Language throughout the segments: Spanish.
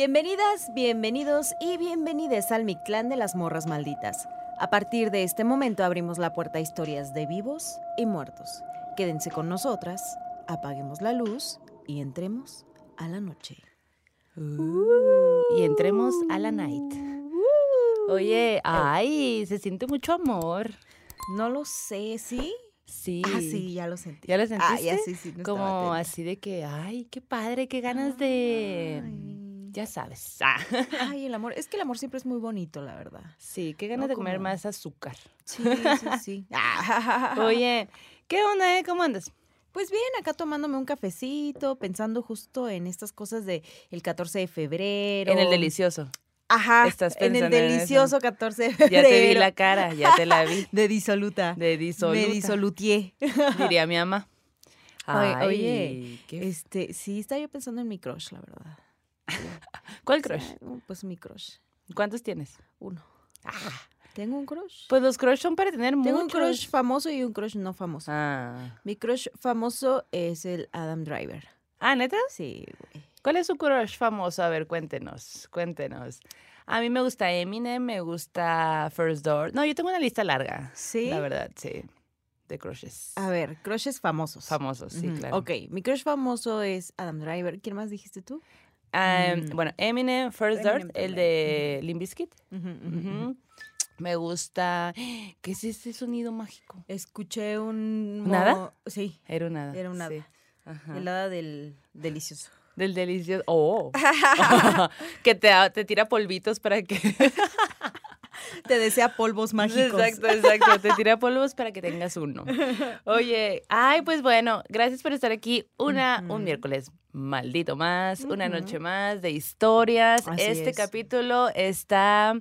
Bienvenidas, bienvenidos y bienvenides al Mictlán de las Morras Malditas. A partir de este momento abrimos la puerta a historias de vivos y muertos. Quédense con nosotras, apaguemos la luz y entremos a la noche. Uh, y entremos a la night. Oye, ay, se siente mucho amor. No lo sé, ¿sí? Sí. Ah, sí, ya lo sentí. ¿Ya lo sentiste? Ah, ya sí, sí. no Como así de que, ay, qué padre, qué ganas de... Ya sabes. Ah. Ay, el amor. Es que el amor siempre es muy bonito, la verdad. Sí, qué ganas No, de comer como- más azúcar. Sí, sí, sí. Ah. Oye, ¿qué onda, eh? ¿Cómo andas? Pues bien, acá tomándome un cafecito, pensando justo en estas cosas de el 14 de febrero. En el delicioso. Ajá. Estás en el pensando en eso. delicioso 14 de febrero. Ya te vi la cara, ya te la vi. De disoluta. De disoluta. Me disolutié. Diría mi mamá. Oye, Ay, oye, qué- Este, sí, estaba yo pensando en mi crush, la verdad. ¿Cuál crush? Sí, Pues mi crush. ¿Cuántos tienes? Uno. Tengo un crush. Pues los crush son para tener Tengo un crush famoso y un crush no famoso. Ah. Mi crush famoso es el Adam Driver. Ah, ¿neta? Sí. ¿Cuál es su crush famoso? A ver, cuéntenos, cuéntenos. A mí me gusta Eminem, me gusta First Door. No, yo tengo una lista larga. ¿Sí? La verdad, sí. De crushes. A ver, crushes famosos. Famosos, sí, claro. Ok, mi crush famoso es Adam Driver. ¿Quién más dijiste tú? Mm. Bueno, Eminem, First Eminem el de Limp Bizkit. Me gusta. ¿Qué es ese sonido mágico? Escuché un... Mo- Sí, Era un hada. Era un sí. hada. Ajá. el hada del delicioso. Del delicioso. Oh. que te, te tira polvitos para que. Te desea polvos mágicos. Exacto, exacto. Te tira polvos para que tengas uno. Oye, ay, pues bueno, gracias por estar aquí una, un miércoles maldito más, una noche más de historias. Así este es. capítulo está,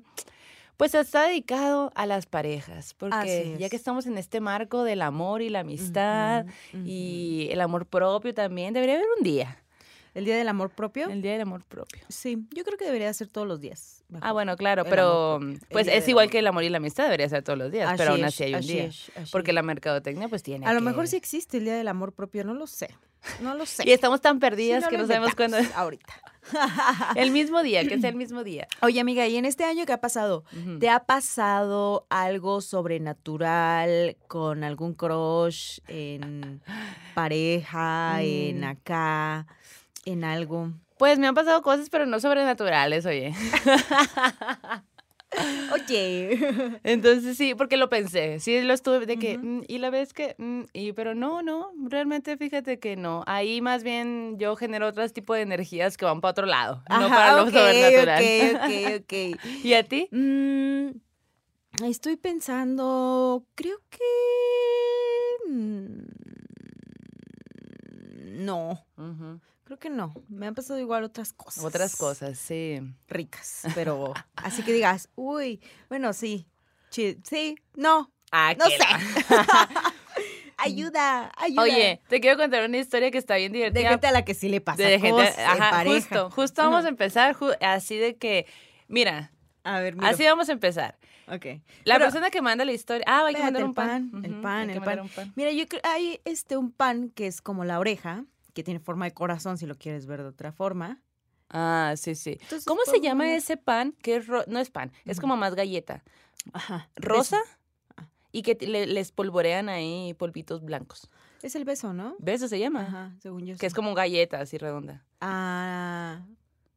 pues está dedicado a las parejas, porque ya que estamos en este marco del amor y la amistad y el amor propio también, debería haber un día, ¿El día del amor propio? el día del amor propio. Sí, yo creo que debería ser todos los días. Ah, bueno, claro, pero pues es igual amor que el amor y la amistad debería ser todos los días, pero Así aún es, así hay un así día. es, Porque es. la mercadotecnia pues tiene A lo mejor sí existe el día del amor propio, no lo sé. No lo sé. Y estamos tan Sí, perdidas no que no sabemos cuándo es. Ahorita. El mismo día, que sea el mismo día. Oye, amiga, ¿y en este año qué ha pasado? ¿Te ha pasado algo sobrenatural con algún crush en pareja, en Mm. acá, en algo? Pues me han pasado cosas, pero no sobrenaturales, oye. Oye. Entonces sí, porque lo pensé. Sí, lo estuve de que, mm, y la vez que, mm, y pero no, no, realmente fíjate que no. Ahí más bien yo genero otros tipos de energías que van para otro lado, no para lo ok, sobrenatural. Ok, ok, ok. ¿Y a ti? Mm, estoy pensando, creo que... No, Ujú. Creo que no. Me han pasado igual otras cosas. Otras cosas, sí. Ricas, pero así que digas, uy, bueno, sí, sí, no, Ah, no sé. la- ayuda, ayuda. Oye, te quiero contar una historia que está bien de divertida. gente a la que sí le pasa de gente, cosas en ajá, pareja. justo, justo vamos a empezar así de que, mira, A ver, mira. así vamos a empezar. Ok. La Pero- persona que manda la historia, ah, hay que mandar un pan, pan, el pan, el pan. Mira, yo creo hay este un pan que es como la oreja, que tiene forma de corazón si lo quieres ver de otra forma. Ah, sí, sí. Entonces, ¿Cómo se llama ese pan que es ro- no es pan, es como más galleta, Ajá. rosa beso. Ah. y que le- les polvorean ahí polvitos blancos. Es el beso, ¿no? ¿Ves? Eso se llama. Ajá, según yo. Que es como galleta así redonda. Ah,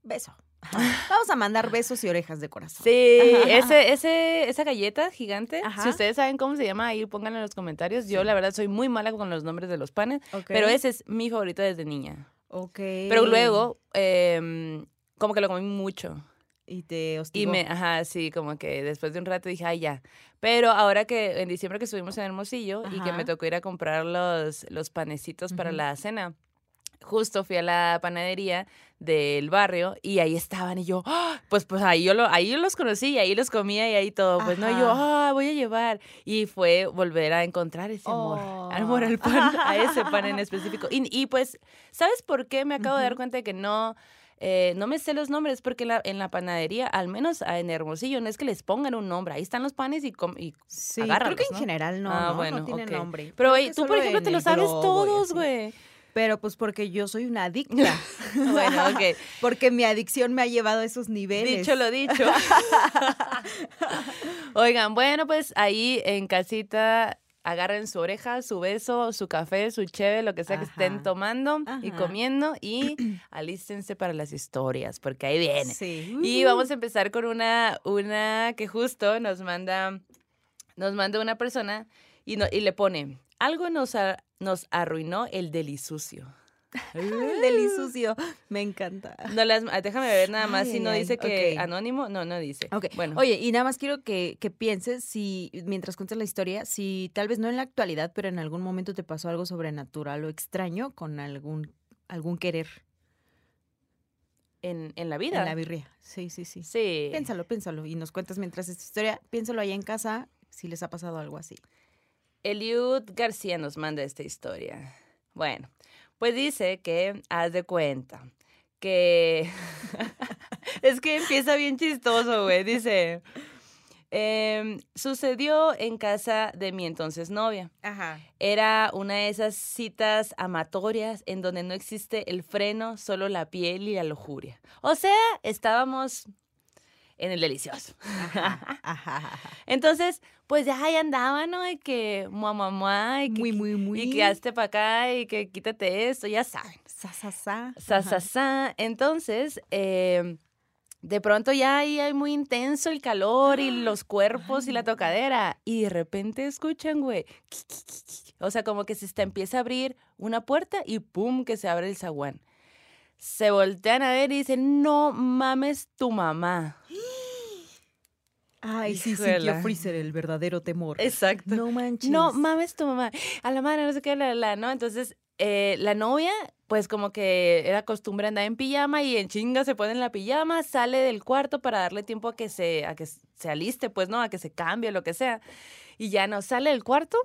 beso. Vamos a mandar besos y orejas de corazón. Sí, Ajá, ajá. ese, ese, esa galleta gigante, Ajá. si ustedes saben cómo se llama, ahí pónganlo en los comentarios. Yo, la verdad, soy muy mala con los nombres de los panes, pero ese es mi favorito desde niña. Ok. Pero luego, em, como que lo comí mucho. Y te Y hostigó. me, ajá, sí, como que después de un rato dije, ay, ya. Pero ahora que en diciembre que estuvimos en Hermosillo y que Ajá. me tocó ir a comprar los, los panecitos para la cena, justo fui a la panadería del barrio y ahí estaban y yo, ¡ah! pues pues ahí yo, lo, ahí yo los conocí y ahí los comía y ahí todo. Pues no, yo, ah, voy a llevar. Y fue volver a encontrar ese amor, Oh. amor al pan, a ese pan en específico. Y, y pues, ¿sabes por qué? Me acabo de dar cuenta de que no... eh, no me sé los nombres porque la- en la panadería, al menos en Hermosillo, no es que les pongan un nombre. Ahí están los panes y, y Sí, creo que en ¿no? general no, Ah, ¿no? bueno, no tiene ok. nombre. Pero tú, por ejemplo, te lo sabes todos, güey. Pero pues porque yo soy una adicta. Bueno, ok. Porque mi adicción me ha llevado a esos niveles. Dicho lo dicho. Oigan, bueno, pues ahí en casita agarren su oreja, su beso, su café, su cheve, lo que sea que estén Ajá. tomando y comiendo y alístense para las historias, porque ahí viene. Sí. Y vamos a empezar con una, una que justo nos manda, nos manda una persona y, no- y le pone, algo nos, a- nos arruinó el delisucio. El delisucio. Me encanta. No las, ah, déjame ver nada más Ay, si no ay, dice que anónimo, no, no dice. Ok, Bueno, Oye, y nada más quiero que, que pienses si, mientras cuentas la historia, si tal vez no en la actualidad, pero en algún momento te pasó algo sobrenatural o extraño con algún, algún querer en, en la vida. en la birria. Sí, sí, sí. Sí. Piénsalo, piénsalo. Y nos cuentas mientras esta historia, piénsalo allá en casa si les ha pasado algo así. Eliud García nos manda esta historia. Bueno, pues dice que, haz de cuenta, que... es que empieza bien chistoso, güey. Dice, em, sucedió en casa de mi entonces novia. Ajá. Era una de esas citas amatorias en donde no existe el freno, solo la piel y la lujuria. O sea, estábamos en el delicioso. Ajá. ajá. Entonces, pues ya ahí andaban, ¿no? De que mamá, y que, Muy, muy, muy. y que hazte para acá y que quítate esto, ya saben. Sa, sa, sa. Sa, sa, sa. Entonces, eh, de pronto ya ahí hay muy intenso el calor y los cuerpos y la tocadera. Y de repente escuchan, güey. O sea, como que se está, empieza a abrir una puerta y ¡pum! que se abre el zaguán. Se voltean a ver y dicen, no mames tu mamá. Ay, sí, sintió Freezer el verdadero temor. Exacto. No manches. No mames tu mamá. A la madre, no sé qué, la, la, ¿no? Entonces, eh, la novia, pues como que era costumbre andar en pijama y en chinga se pone en la pijama, sale del cuarto para darle tiempo a que se, a que se aliste, pues, ¿no? A que se cambie, lo que sea. Y ya no, sale del cuarto,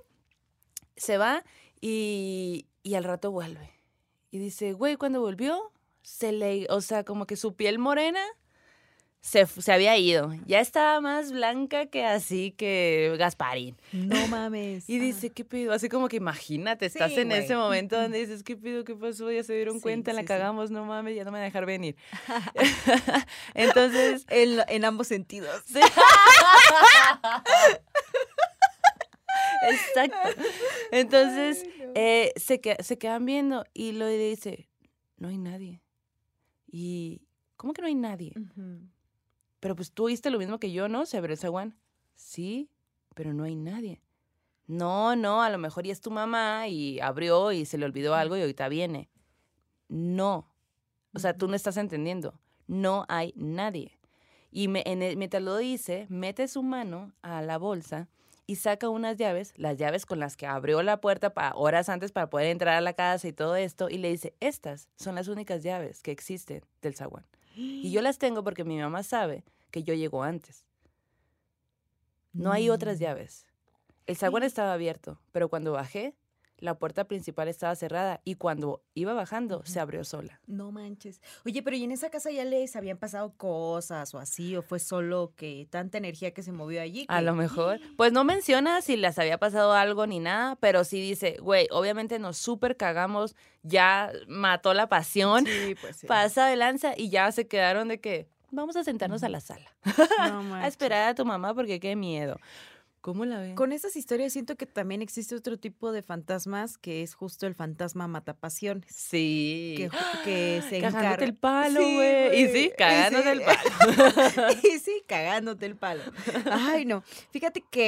se va y, y al rato vuelve. Y dice, güey, cuando volvió, se le, o sea, como que su piel morena se, se había ido. Ya estaba más blanca que así que Gasparín. No mames. Y dice, ¿qué pido? Así como que imagínate, estás Sí, en ese momento donde dices, ¿qué pido? ¿Qué pasó? Ya se dieron Sí, cuenta, la sí, sí. cagamos, no mames, ya no me van a dejar venir. Entonces, En, en ambos sentidos. Exacto. Entonces, eh, se, que- se quedan viendo y lo dice, no hay nadie. Y, ¿cómo que no hay nadie? Pero pues tú oíste lo mismo que yo, ¿no? Se abrió el zaguán. Sí, pero no hay nadie. No, no, a lo mejor ya es tu mamá y abrió y se le olvidó algo y ahorita viene. No. O sea, tú no estás entendiendo. No hay nadie. Y me, en el- mientras lo dice, mete su mano a la bolsa y saca unas llaves, las llaves con las que abrió la puerta para horas antes para poder entrar a la casa y todo esto, y le dice, estas son las únicas llaves que existen del zaguán. Y yo las tengo porque mi mamá sabe que yo llego antes. No hay otras Mm. llaves. El zaguán estaba abierto, pero cuando bajé, la puerta principal estaba cerrada y cuando iba bajando, se abrió sola. No manches. Oye, pero ¿y en esa casa ya les habían pasado cosas o así? ¿O fue solo que tanta energía que se movió allí? A lo mejor. Pues no menciona si les había pasado algo ni nada, pero sí dice, güey, obviamente nos súper cagamos, ya mató la pasión, Sí, pues sí. pasa de lanza y ya se quedaron de que vamos a sentarnos a la sala. No A esperar a tu mamá porque qué miedo. ¿Cómo la ven? Con esas historias siento que también existe otro tipo de fantasmas que es justo el fantasma matapasiones. Sí. Que, que se Cagándote el palo, Sí, güey. y sí, cagándote sí. el palo. y sí, cagándote el palo. Ay, no. Fíjate que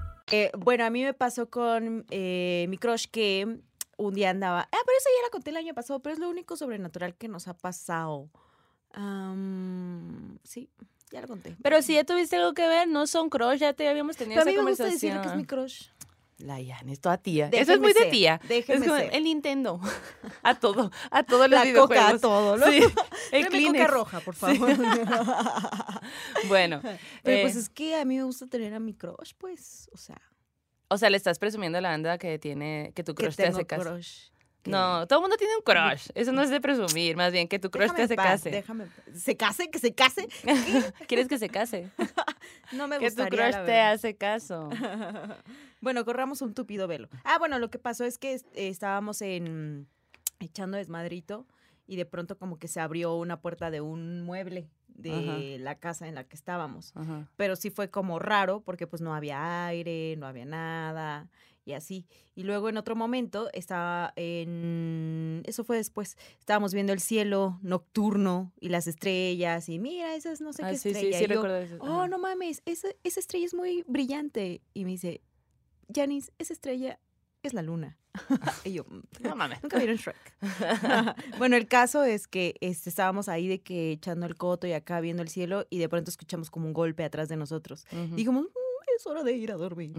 Eh, bueno, a mí me pasó con eh, mi crush que un día andaba. Ah, pero eso ya la conté el año pasado, pero es lo único sobrenatural que nos ha pasado. Sí, ya lo conté. Pero si ya tuviste algo que ver, no son crush, ya te habíamos tenido Pero a mí esa me gusta decir que es mi crush. La Jan, es toda tía. Eso es muy de tía. déjenme es como ser. el Nintendo. A todo, a todos los La coca, videojuegos. a todo, ¿no? Sí, el coca roja, por favor. Bueno, Pero pues eh, es que a mí me gusta tener a mi crush, pues, o sea, o sea, le estás presumiendo a la banda que tiene, que tu que crush te tengo hace caso. crush. No, todo el mundo tiene un crush. Eso no es de presumir, más bien que tu crush Déjame te paz, case. Déjame. ¿Se case? ¿Que se case? ¿Quieres que se case? No me que tu gustaría, crush te hace caso. bueno, corramos un tupido velo. Ah, bueno, lo que pasó es que eh, estábamos en echando desmadrito y de pronto como que se abrió una puerta de un mueble de la casa en la que estábamos. Ajá. Pero sí fue como raro porque pues no había aire, no había nada y así. Y luego en otro momento estaba en... Eso fue después. Estábamos viendo el cielo nocturno y las estrellas y mira, esas no sé Ah, qué sí, sí, estrella. sí Y yo, eso. oh, no mames, esa, esa estrella es muy brillante. Y me dice, Janice, esa estrella es la luna. y yo, "Mm, No mames. Nunca vieron Shrek. bueno, el caso es que este, estábamos ahí de que echando el coto y acá viendo el cielo y de pronto escuchamos como un golpe atrás de nosotros. Y dijimos, "Mm, es hora de ir a dormir.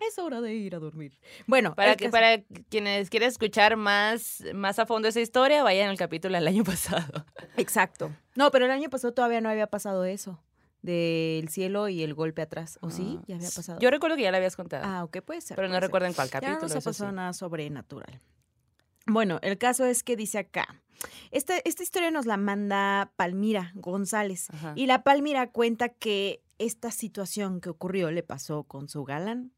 Es hora de ir a dormir. Bueno, Para, que, para quienes quieran escuchar más, más a fondo esa historia, vayan al capítulo del año pasado. Exacto. No, pero el año pasado todavía no había pasado eso. Del cielo y el golpe atrás. ¿O sí? Ah, Ya había pasado. Yo recuerdo que ya la habías contado, Ah, ok, puede ser. pero no puede recuerdo en cuál Ya capítulo. no ha eso sí. pasado nada sobrenatural. Bueno, el caso es que dice acá. Esta, esta historia nos la manda Palmira González. Ajá. Y la Palmira cuenta que esta situación que ocurrió le pasó con su galán.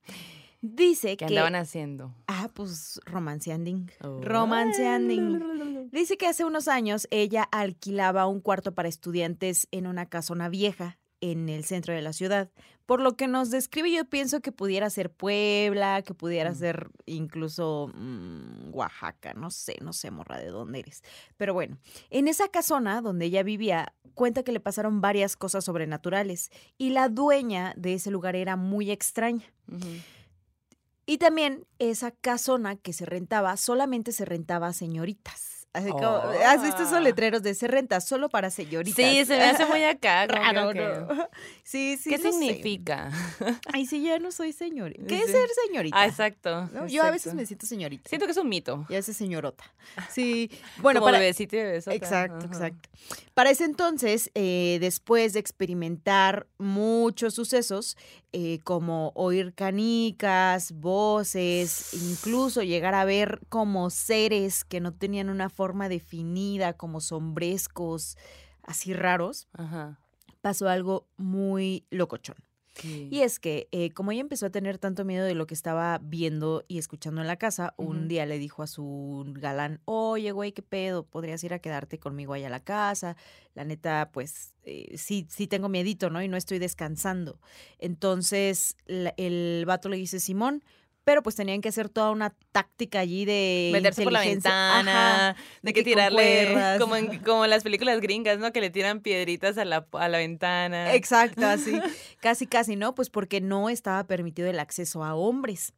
Dice ¿Qué que. andaban haciendo? Ah, pues romanceanding. Oh. Romanceanding. Dice que hace unos años ella alquilaba un cuarto para estudiantes en una casona vieja en el centro de la ciudad. Por lo que nos describe, yo pienso que pudiera ser Puebla, que pudiera Mm. ser incluso mm, Oaxaca, no sé, no sé, morra, de dónde eres. Pero bueno, en esa casona donde ella vivía, cuenta que le pasaron varias cosas sobrenaturales y la dueña de ese lugar era muy extraña. Y también esa casona que se rentaba solamente se rentaba a señoritas. Así como, ¿Has visto esos Oh. letreros de se renta solo para señoritas? Sí, se me hace muy acá. raro, que- ¿no? Sí, sí. ¿Qué no sé. significa? Ay, sí, ya no soy señorita. ¿Qué es ser señorita? Ah, exacto. ¿no? Yo a veces me siento señorita. Siento que es un mito. Y a veces señorota. Sí. Bueno, Como para... bebecito y bebesota. Exacto, Ajá. exacto. Para ese entonces, eh, después de experimentar muchos sucesos, eh, como oír canicas, voces, incluso llegar a ver como seres que no tenían una forma definida, como sombrescos, así raros, Ajá. pasó algo muy locochón. Sí. Y es que, eh, como ella empezó a tener tanto miedo de lo que estaba viendo y escuchando en la casa, un día le dijo a su galán, oye, güey, ¿qué pedo? ¿Podrías ir a quedarte conmigo allá a la casa? La neta, pues, eh, sí, sí tengo miedito, ¿no? Y no estoy descansando. Entonces, la- el vato le dice, Simón, pero pues tenían que hacer toda una táctica allí de Meterse por la ventana, Ajá, de que que tirarle, como en, como en las películas gringas, ¿no? Que le tiran piedritas a la, a la ventana. Exacto, así. casi, casi, ¿no? Pues porque no estaba permitido el acceso a hombres.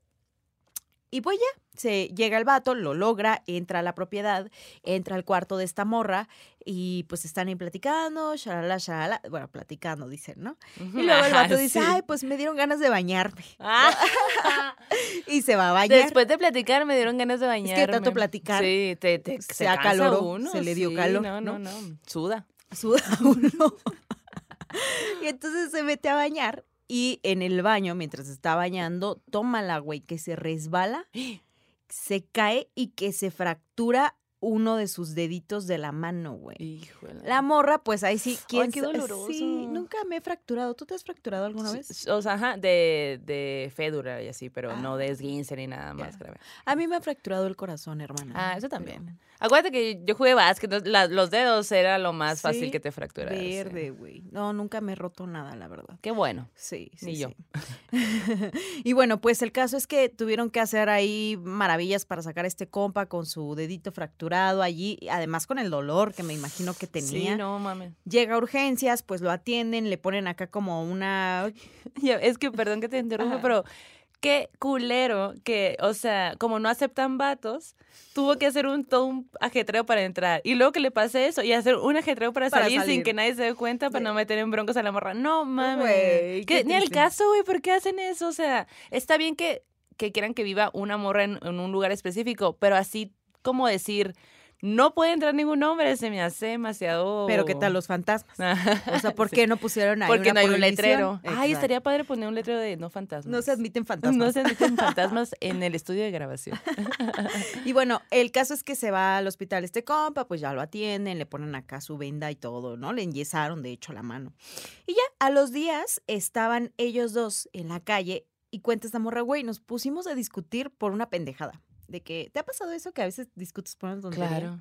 Y pues ya, se llega el vato, lo logra, entra a la propiedad, entra al cuarto de esta morra y pues están ahí platicando, shalala, shalala, bueno, platicando, dicen, ¿no? Y luego el vato dice, Sí. ay, pues me dieron ganas de bañarme. Ah. Y se va a bañar. Después de platicar me dieron ganas de bañarme. tanto platicar, Sí, te, te se se, acaloró, uno, se le dio sí, calor, No, ¿no? no, no. Suda. suda uno. y entonces se mete a bañar y en el baño, mientras está bañando, toma la güey que se resbala, se cae y que se fractura uno de sus deditos de la mano, güey. Híjole. La morra, pues ahí sí, ¿quién qué sa- doloroso. Sí, nunca me he fracturado. ¿Tú te has fracturado alguna vez? O sea, ajá, de, de fédula y así, pero no Ah, de esguince ni nada más grave. A mí me ha fracturado el corazón, hermana. Ah, eso pero- también. Acuérdate que yo jugué básquet, la- los dedos era lo más fácil que te fracturas. sí. Verde, güey. No, nunca me he roto nada, la verdad. Qué bueno. Sí, sí. Ni yo. y bueno, pues el caso es que tuvieron que hacer ahí maravillas para sacar a este compa con su dedito fracturado allí, además con el dolor que me imagino que tenía. Sí, no mames. Llega a urgencias, pues lo atienden, le ponen acá como una... Es que, perdón que te interrumpa, pero qué culero que, o sea, como no aceptan vatos, tuvo que hacer un todo un ajetreo para entrar. Y luego que le pase eso y hacer un ajetreo para, Para salir, salir. sin que nadie se dé cuenta para no meter en broncos a la morra. No mames. Ni al caso, güey, ¿por qué hacen eso? O sea, está bien que, que quieran que viva una morra en, en un lugar específico, pero así como decir, no puede entrar ningún hombre, se me hace demasiado. Pero ¿qué tal los fantasmas? O sea, ¿por Sí. qué no pusieron ahí Porque una no hay un letrero. Ay, Exacto. estaría padre poner un letrero de no fantasmas. No se admiten fantasmas. No se admiten fantasmas en el estudio de grabación. Y bueno, el caso es que se va al hospital este compa, pues ya lo atienden, le ponen acá su venda y todo, ¿no? Le enyesaron, de hecho, la mano. Y ya, a los días estaban ellos dos en la calle y cuenta esta morra, güey, nos pusimos a discutir por una pendejada. De que, ¿te ha pasado eso que a veces discutes por una tontería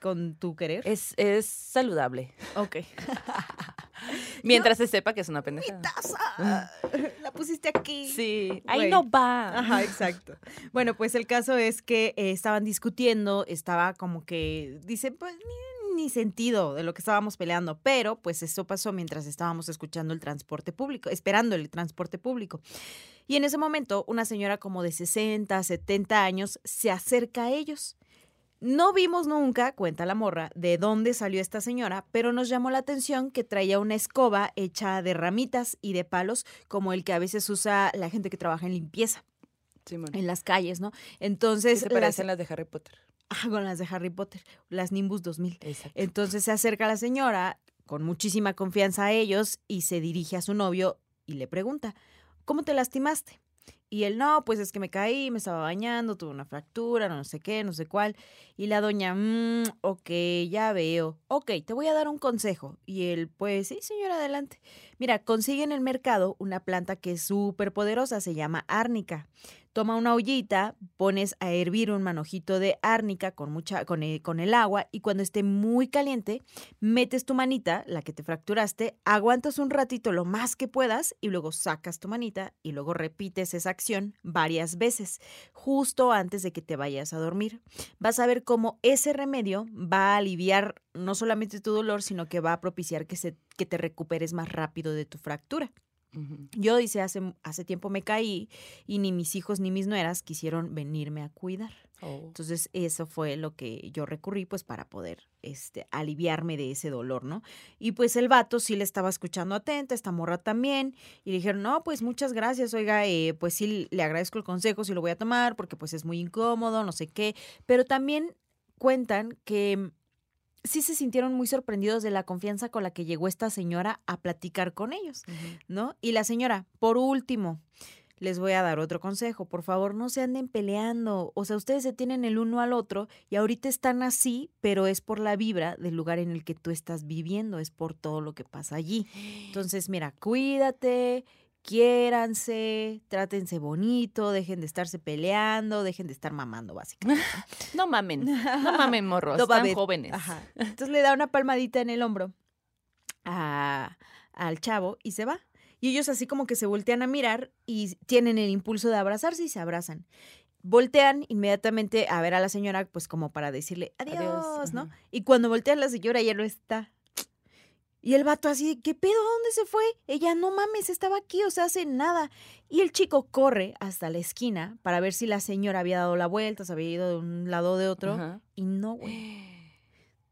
con tu querer? Es, es saludable. Ok. Mientras se sepa que es una pendejada. ¡Taza! La pusiste aquí. Sí. Ahí no va. Ajá, exacto. Bueno, pues el caso es que eh, estaban discutiendo, estaba como que, dice, pues ni, ni sentido de lo que estábamos peleando, pero pues eso pasó mientras estábamos escuchando el transporte público, esperando el transporte público. Y en ese momento, una señora como de 60, 70 años se acerca a ellos. No vimos nunca, cuenta la morra, de dónde salió esta señora, pero nos llamó la atención que traía una escoba hecha de ramitas y de palos, como el que a veces usa la gente que trabaja en limpieza Simón. en las calles, ¿no? Sí, Entonces, se las- parecen las de Harry Potter. Ah, con las de Harry Potter, las Nimbus 2000. Exacto. Entonces se acerca la señora con muchísima confianza a ellos y se dirige a su novio y le pregunta, ¿cómo te lastimaste? Y él, no, pues es que me caí, me estaba bañando, tuve una fractura, no sé qué, no sé cuál. Y la doña, mmm, ok, ya veo. Ok, te voy a dar un consejo. Y él, pues sí, señora, adelante. Mira, consigue en el mercado una planta que es súper poderosa, se llama árnica. Toma una ollita, pones a hervir un manojito de árnica con, mucha, con, el, con el agua y cuando esté muy caliente, metes tu manita, la que te fracturaste, aguantas un ratito lo más que puedas y luego sacas tu manita y luego repites esa acción varias veces, justo antes de que te vayas a dormir. Vas a ver cómo ese remedio va a aliviar no solamente tu dolor, sino que va a propiciar que, se, que te recuperes más rápido de tu fractura. Yo, dice, hace, hace tiempo me caí y ni mis hijos ni mis nueras quisieron venirme a cuidar. Oh. Entonces, eso fue lo que yo recurrí, pues, para poder este, aliviarme de ese dolor, ¿no? Y pues el vato sí le estaba escuchando atenta, esta morra también, y le dijeron, no, pues muchas gracias, oiga, eh, pues sí le agradezco el consejo, sí lo voy a tomar, porque pues es muy incómodo, no sé qué. Pero también cuentan que sí se sintieron muy sorprendidos de la confianza con la que llegó esta señora a platicar con ellos. ¿no? Y la señora, por último, les voy a dar otro consejo, por favor, no se anden peleando, o sea, ustedes se tienen el uno al otro y ahorita están así, pero es por la vibra del lugar en el que tú estás viviendo, es por todo lo que pasa allí. Entonces, mira, cuídate, quiéranse, trátense bonito, dejen de estarse peleando, dejen de estar mamando, básicamente. No mamen. No mamen, morros. No Están jóvenes. Ajá. Entonces le da una palmadita en el hombro a- al chavo y se va. Y ellos así como que se voltean a mirar y tienen el impulso de abrazarse y se abrazan. Voltean inmediatamente a ver a la señora, pues como para decirle adiós, Adiós, ¿no? ajá. Y cuando voltean la señora ya no está. Y el vato así, ¿qué pedo? ¿Dónde se fue? Ella, no mames, estaba aquí, o sea, hace nada. Y el chico corre hasta la esquina para ver si la señora había dado la vuelta, se había ido de un lado o de otro. Ajá. Y no, güey.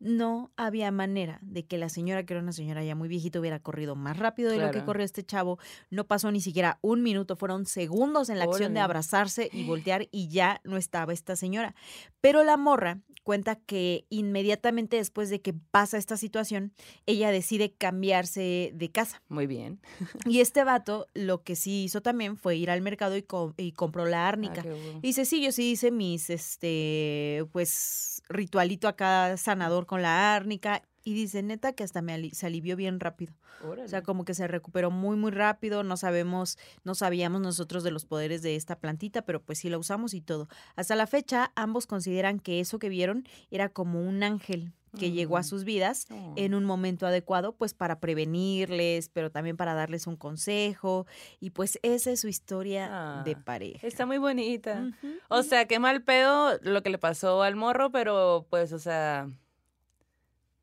No había manera de que la señora, que era una señora ya muy viejita, hubiera corrido más rápido de lo que corrió este chavo. No pasó ni siquiera un minuto, fueron segundos en la acción de abrazarse y voltear y ya no estaba esta señora. Pero la morra cuenta que inmediatamente después de que pasa esta situación, ella decide cambiarse de casa. Muy bien. Y este vato lo que sí hizo también fue ir al mercado y, co- y compró la Ah, árnica. qué bueno. Y dice, sí, yo sí hice mis, este, pues, ritualito acá sanador con la árnica. Y dice, neta, que hasta me ali- se alivió bien rápido. O sea, como que se recuperó muy, muy rápido. No sabemos, no sabíamos nosotros de los poderes de esta plantita, pero pues sí la usamos y todo. Hasta la fecha, ambos consideran que eso que vieron era como un ángel que llegó a Mm. sus vidas Oh. en un momento adecuado, pues para prevenirles, pero también para darles un consejo. Y pues esa es su historia de Ah, pareja. Está muy bonita. O sea, qué mal pedo lo que le pasó al morro, pero pues, o sea,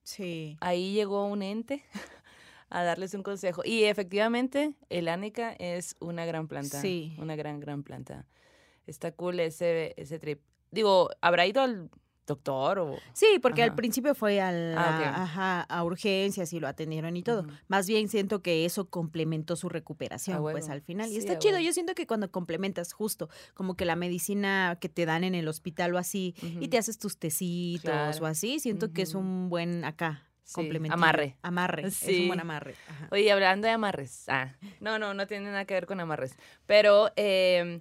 Sí. ahí llegó un ente a darles un consejo. Y efectivamente, el ánica es una gran planta. Sí. Una gran, gran planta. Está cool ese, ese trip. Digo, ¿habrá ido al doctor o...? Sí, porque al principio fue al- Ah, a, ok. ajá, a urgencias y lo atendieron y todo. Más bien siento que eso complementó su recuperación, A pues al final. Y está a chido. Yo siento que cuando complementas justo, como que la medicina que te dan en el hospital o así, y te haces tus tecitos Claro. o así, siento que es un buen acá. Sí, complemento. amarre. Amarre. Es Sí. un buen amarre. Ajá. Oye, hablando de amarres. Ah, no, no, no tiene nada que ver con amarres. Pero eh,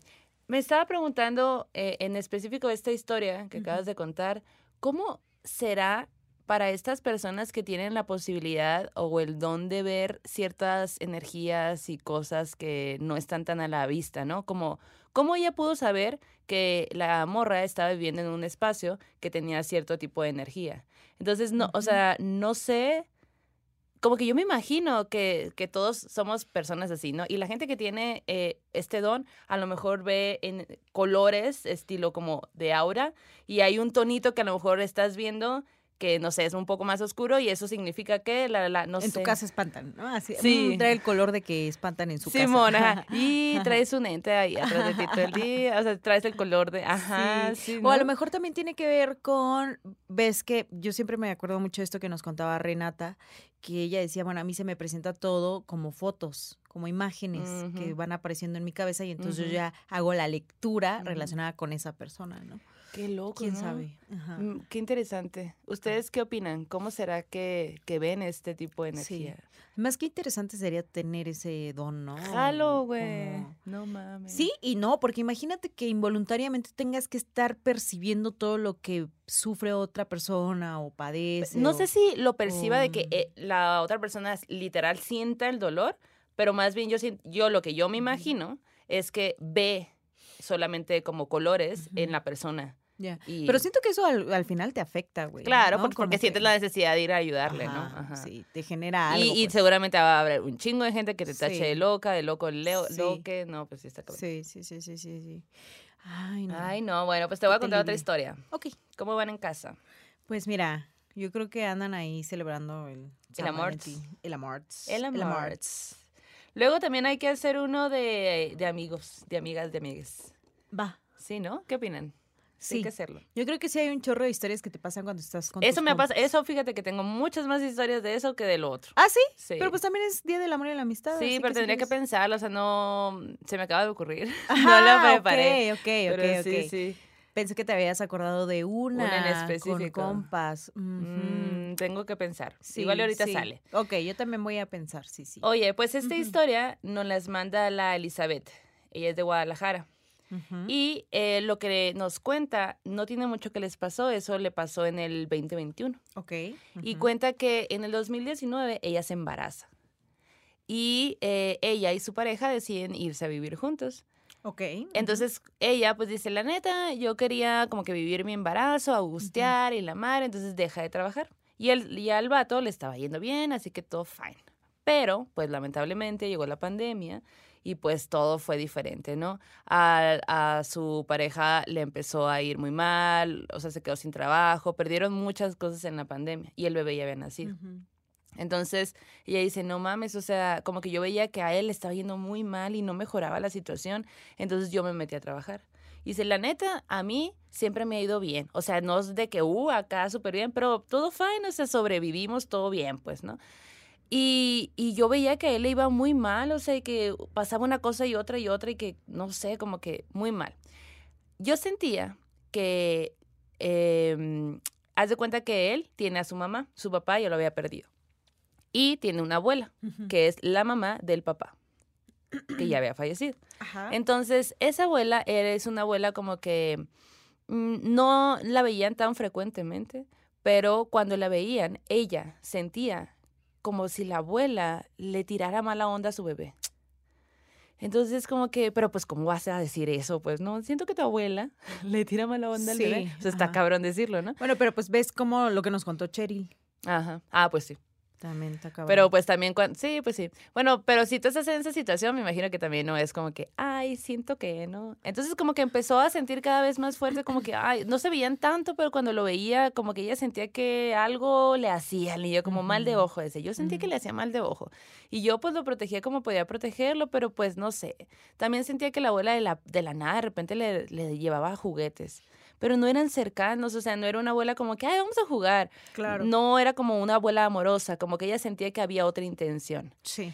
me estaba preguntando eh, en específico esta historia que acabas de contar, ¿cómo será para estas personas que tienen la posibilidad o el don de ver ciertas energías y cosas que no están tan a la vista, ¿no? Como, ¿cómo ella pudo saber que la morra estaba viviendo en un espacio que tenía cierto tipo de energía? Entonces, no, o sea, no sé como que yo me imagino que, que todos somos personas así, ¿no? Y la gente que tiene eh, este don a lo mejor ve en colores, estilo como de aura, y hay un tonito que a lo mejor estás viendo que, no sé, es un poco más oscuro y eso significa que, la, la, no en sé. tu casa espantan, ¿no? Así, Sí. trae el color de que espantan en su casa. ajá. Y traes un ente ahí atrás de ti todo el día, o sea, traes el color de, ajá, Sí. sí, O a lo mejor también tiene que ver con, ves que yo siempre me acuerdo mucho de esto que nos contaba Renata, que ella decía, bueno, a mí se me presenta todo como fotos, como imágenes que van apareciendo en mi cabeza y entonces yo ya hago la lectura relacionada con esa persona, ¿no? Qué loco, ¿Quién ¿no? sabe? Ajá. Mm, Qué interesante. ¿Ustedes qué opinan? ¿Cómo será que, que ven este tipo de Sí. energía? Más que interesante sería tener ese don, ¿no? Jalo, güey. Como- No mames. Sí y no, porque imagínate que involuntariamente tengas que estar percibiendo todo lo que sufre otra persona o padece. No o- sé si lo perciba de que eh, la otra persona literal sienta el dolor, pero más bien yo, yo lo que yo me imagino es que ve solamente como colores en la persona. Y, Pero siento que eso al, al final te afecta, güey. claro, ¿no? porque, sientes la necesidad de ir a ayudarle, Ajá, ¿no? Ajá. Sí, te genera algo. y pues. seguramente va a haber un chingo de gente que te tache Sí. de loca, de loco, leo, Sí. loque. No, pues sí está cabrón. Sí, sí, sí, sí, sí, sí. Ay, no. Ay, no, bueno, pues te voy a contar otra historia. Ok, ¿Cómo van en casa? pues mira, yo creo que andan ahí celebrando el... Amorts. Valentín. El amorts. El amorts. Luego también hay que hacer uno de, de amigos, de amigas, de amigues. Va. Sí, ¿no? ¿Qué opinan? Sí. Hay que hacerlo. Yo creo que sí hay un chorro de historias que te pasan cuando estás con Eso tus me pasa, eso fíjate que tengo muchas más historias de eso que de lo otro. Ah, sí. Sí. Pero pues también es Día del Amor y la Amistad. sí, pero tendría que pensarlo, o sea, no se me acaba de ocurrir. no Ajá, la preparé. Ok, ok, pero ok, sí, ok. sí. Pensé que te habías acordado de una, Una en con compas. Mm, tengo que pensar. Sí, Igual ahorita sí. sale. Ok, yo también voy a pensar, sí, sí. Oye, pues esta historia nos las manda la Elizabeth. Ella es de Guadalajara. Y eh, lo que nos cuenta, no tiene mucho que les pasó, eso le pasó en el 2021. Ok. Y ujú. cuenta que en el 2019 ella se embaraza. Y eh, ella y su pareja deciden irse a vivir juntos. Ok. Entonces ella pues dice, la neta, yo quería como que vivir mi embarazo, augustear y la madre, entonces deja de trabajar. Y, el, y al vato le estaba yendo bien, así que todo fine. Pero pues lamentablemente llegó la pandemia y pues todo fue diferente, ¿no? A, a su pareja le empezó a ir muy mal, o sea, se quedó sin trabajo, perdieron muchas cosas en la pandemia y el bebé ya había nacido. Ujú. Entonces ella dice, no mames, o sea, como que yo veía que a él le estaba yendo muy mal y no mejoraba la situación, entonces yo me metí a trabajar. Y dice, la neta, a mí siempre me ha ido bien. O sea, no es de que, uh, acá súper bien, pero todo fine, o sea, sobrevivimos todo bien, pues, ¿no? Y, y yo veía que a él le iba muy mal, o sea, que pasaba una cosa y otra y otra y que, no sé, como que muy mal. Yo sentía que, em, haz de cuenta que él tiene a su mamá, su papá ya lo había perdido. Y tiene una abuela, que es la mamá del papá, que ya había fallecido. Ajá. Entonces, esa abuela es una abuela como que mm, no la veían tan frecuentemente, pero cuando la veían, ella sentía como si la abuela le tirara mala onda a su bebé. Entonces, como que, pero pues, ¿cómo vas a decir eso? Pues no, siento que tu abuela le tira mala onda al Sí, bebé. O sea, está cabrón decirlo, ¿no? Bueno, pero pues ves como lo que nos contó Cheryl. Ajá. Ah, pues sí. También. Pero pues también cuando... Sí, pues sí. Bueno, pero si tú estás en esa situación, me imagino que también no es como que, ay, siento que, ¿no? Entonces como que empezó a sentir cada vez más fuerte, como que, ay, no se veían tanto, pero cuando lo veía, como que ella sentía que algo le hacían, y yo como mal de ojo ese. Yo sentía que le hacía mal de ojo. Y yo pues lo protegía como podía protegerlo, pero pues no sé. También sentía que la abuela de la, de la nada de repente le, le llevaba juguetes. Pero no eran cercanos, o sea, no era una abuela como que, ay, vamos a jugar. Claro. No era como una abuela amorosa, como que ella sentía que había otra intención. Sí.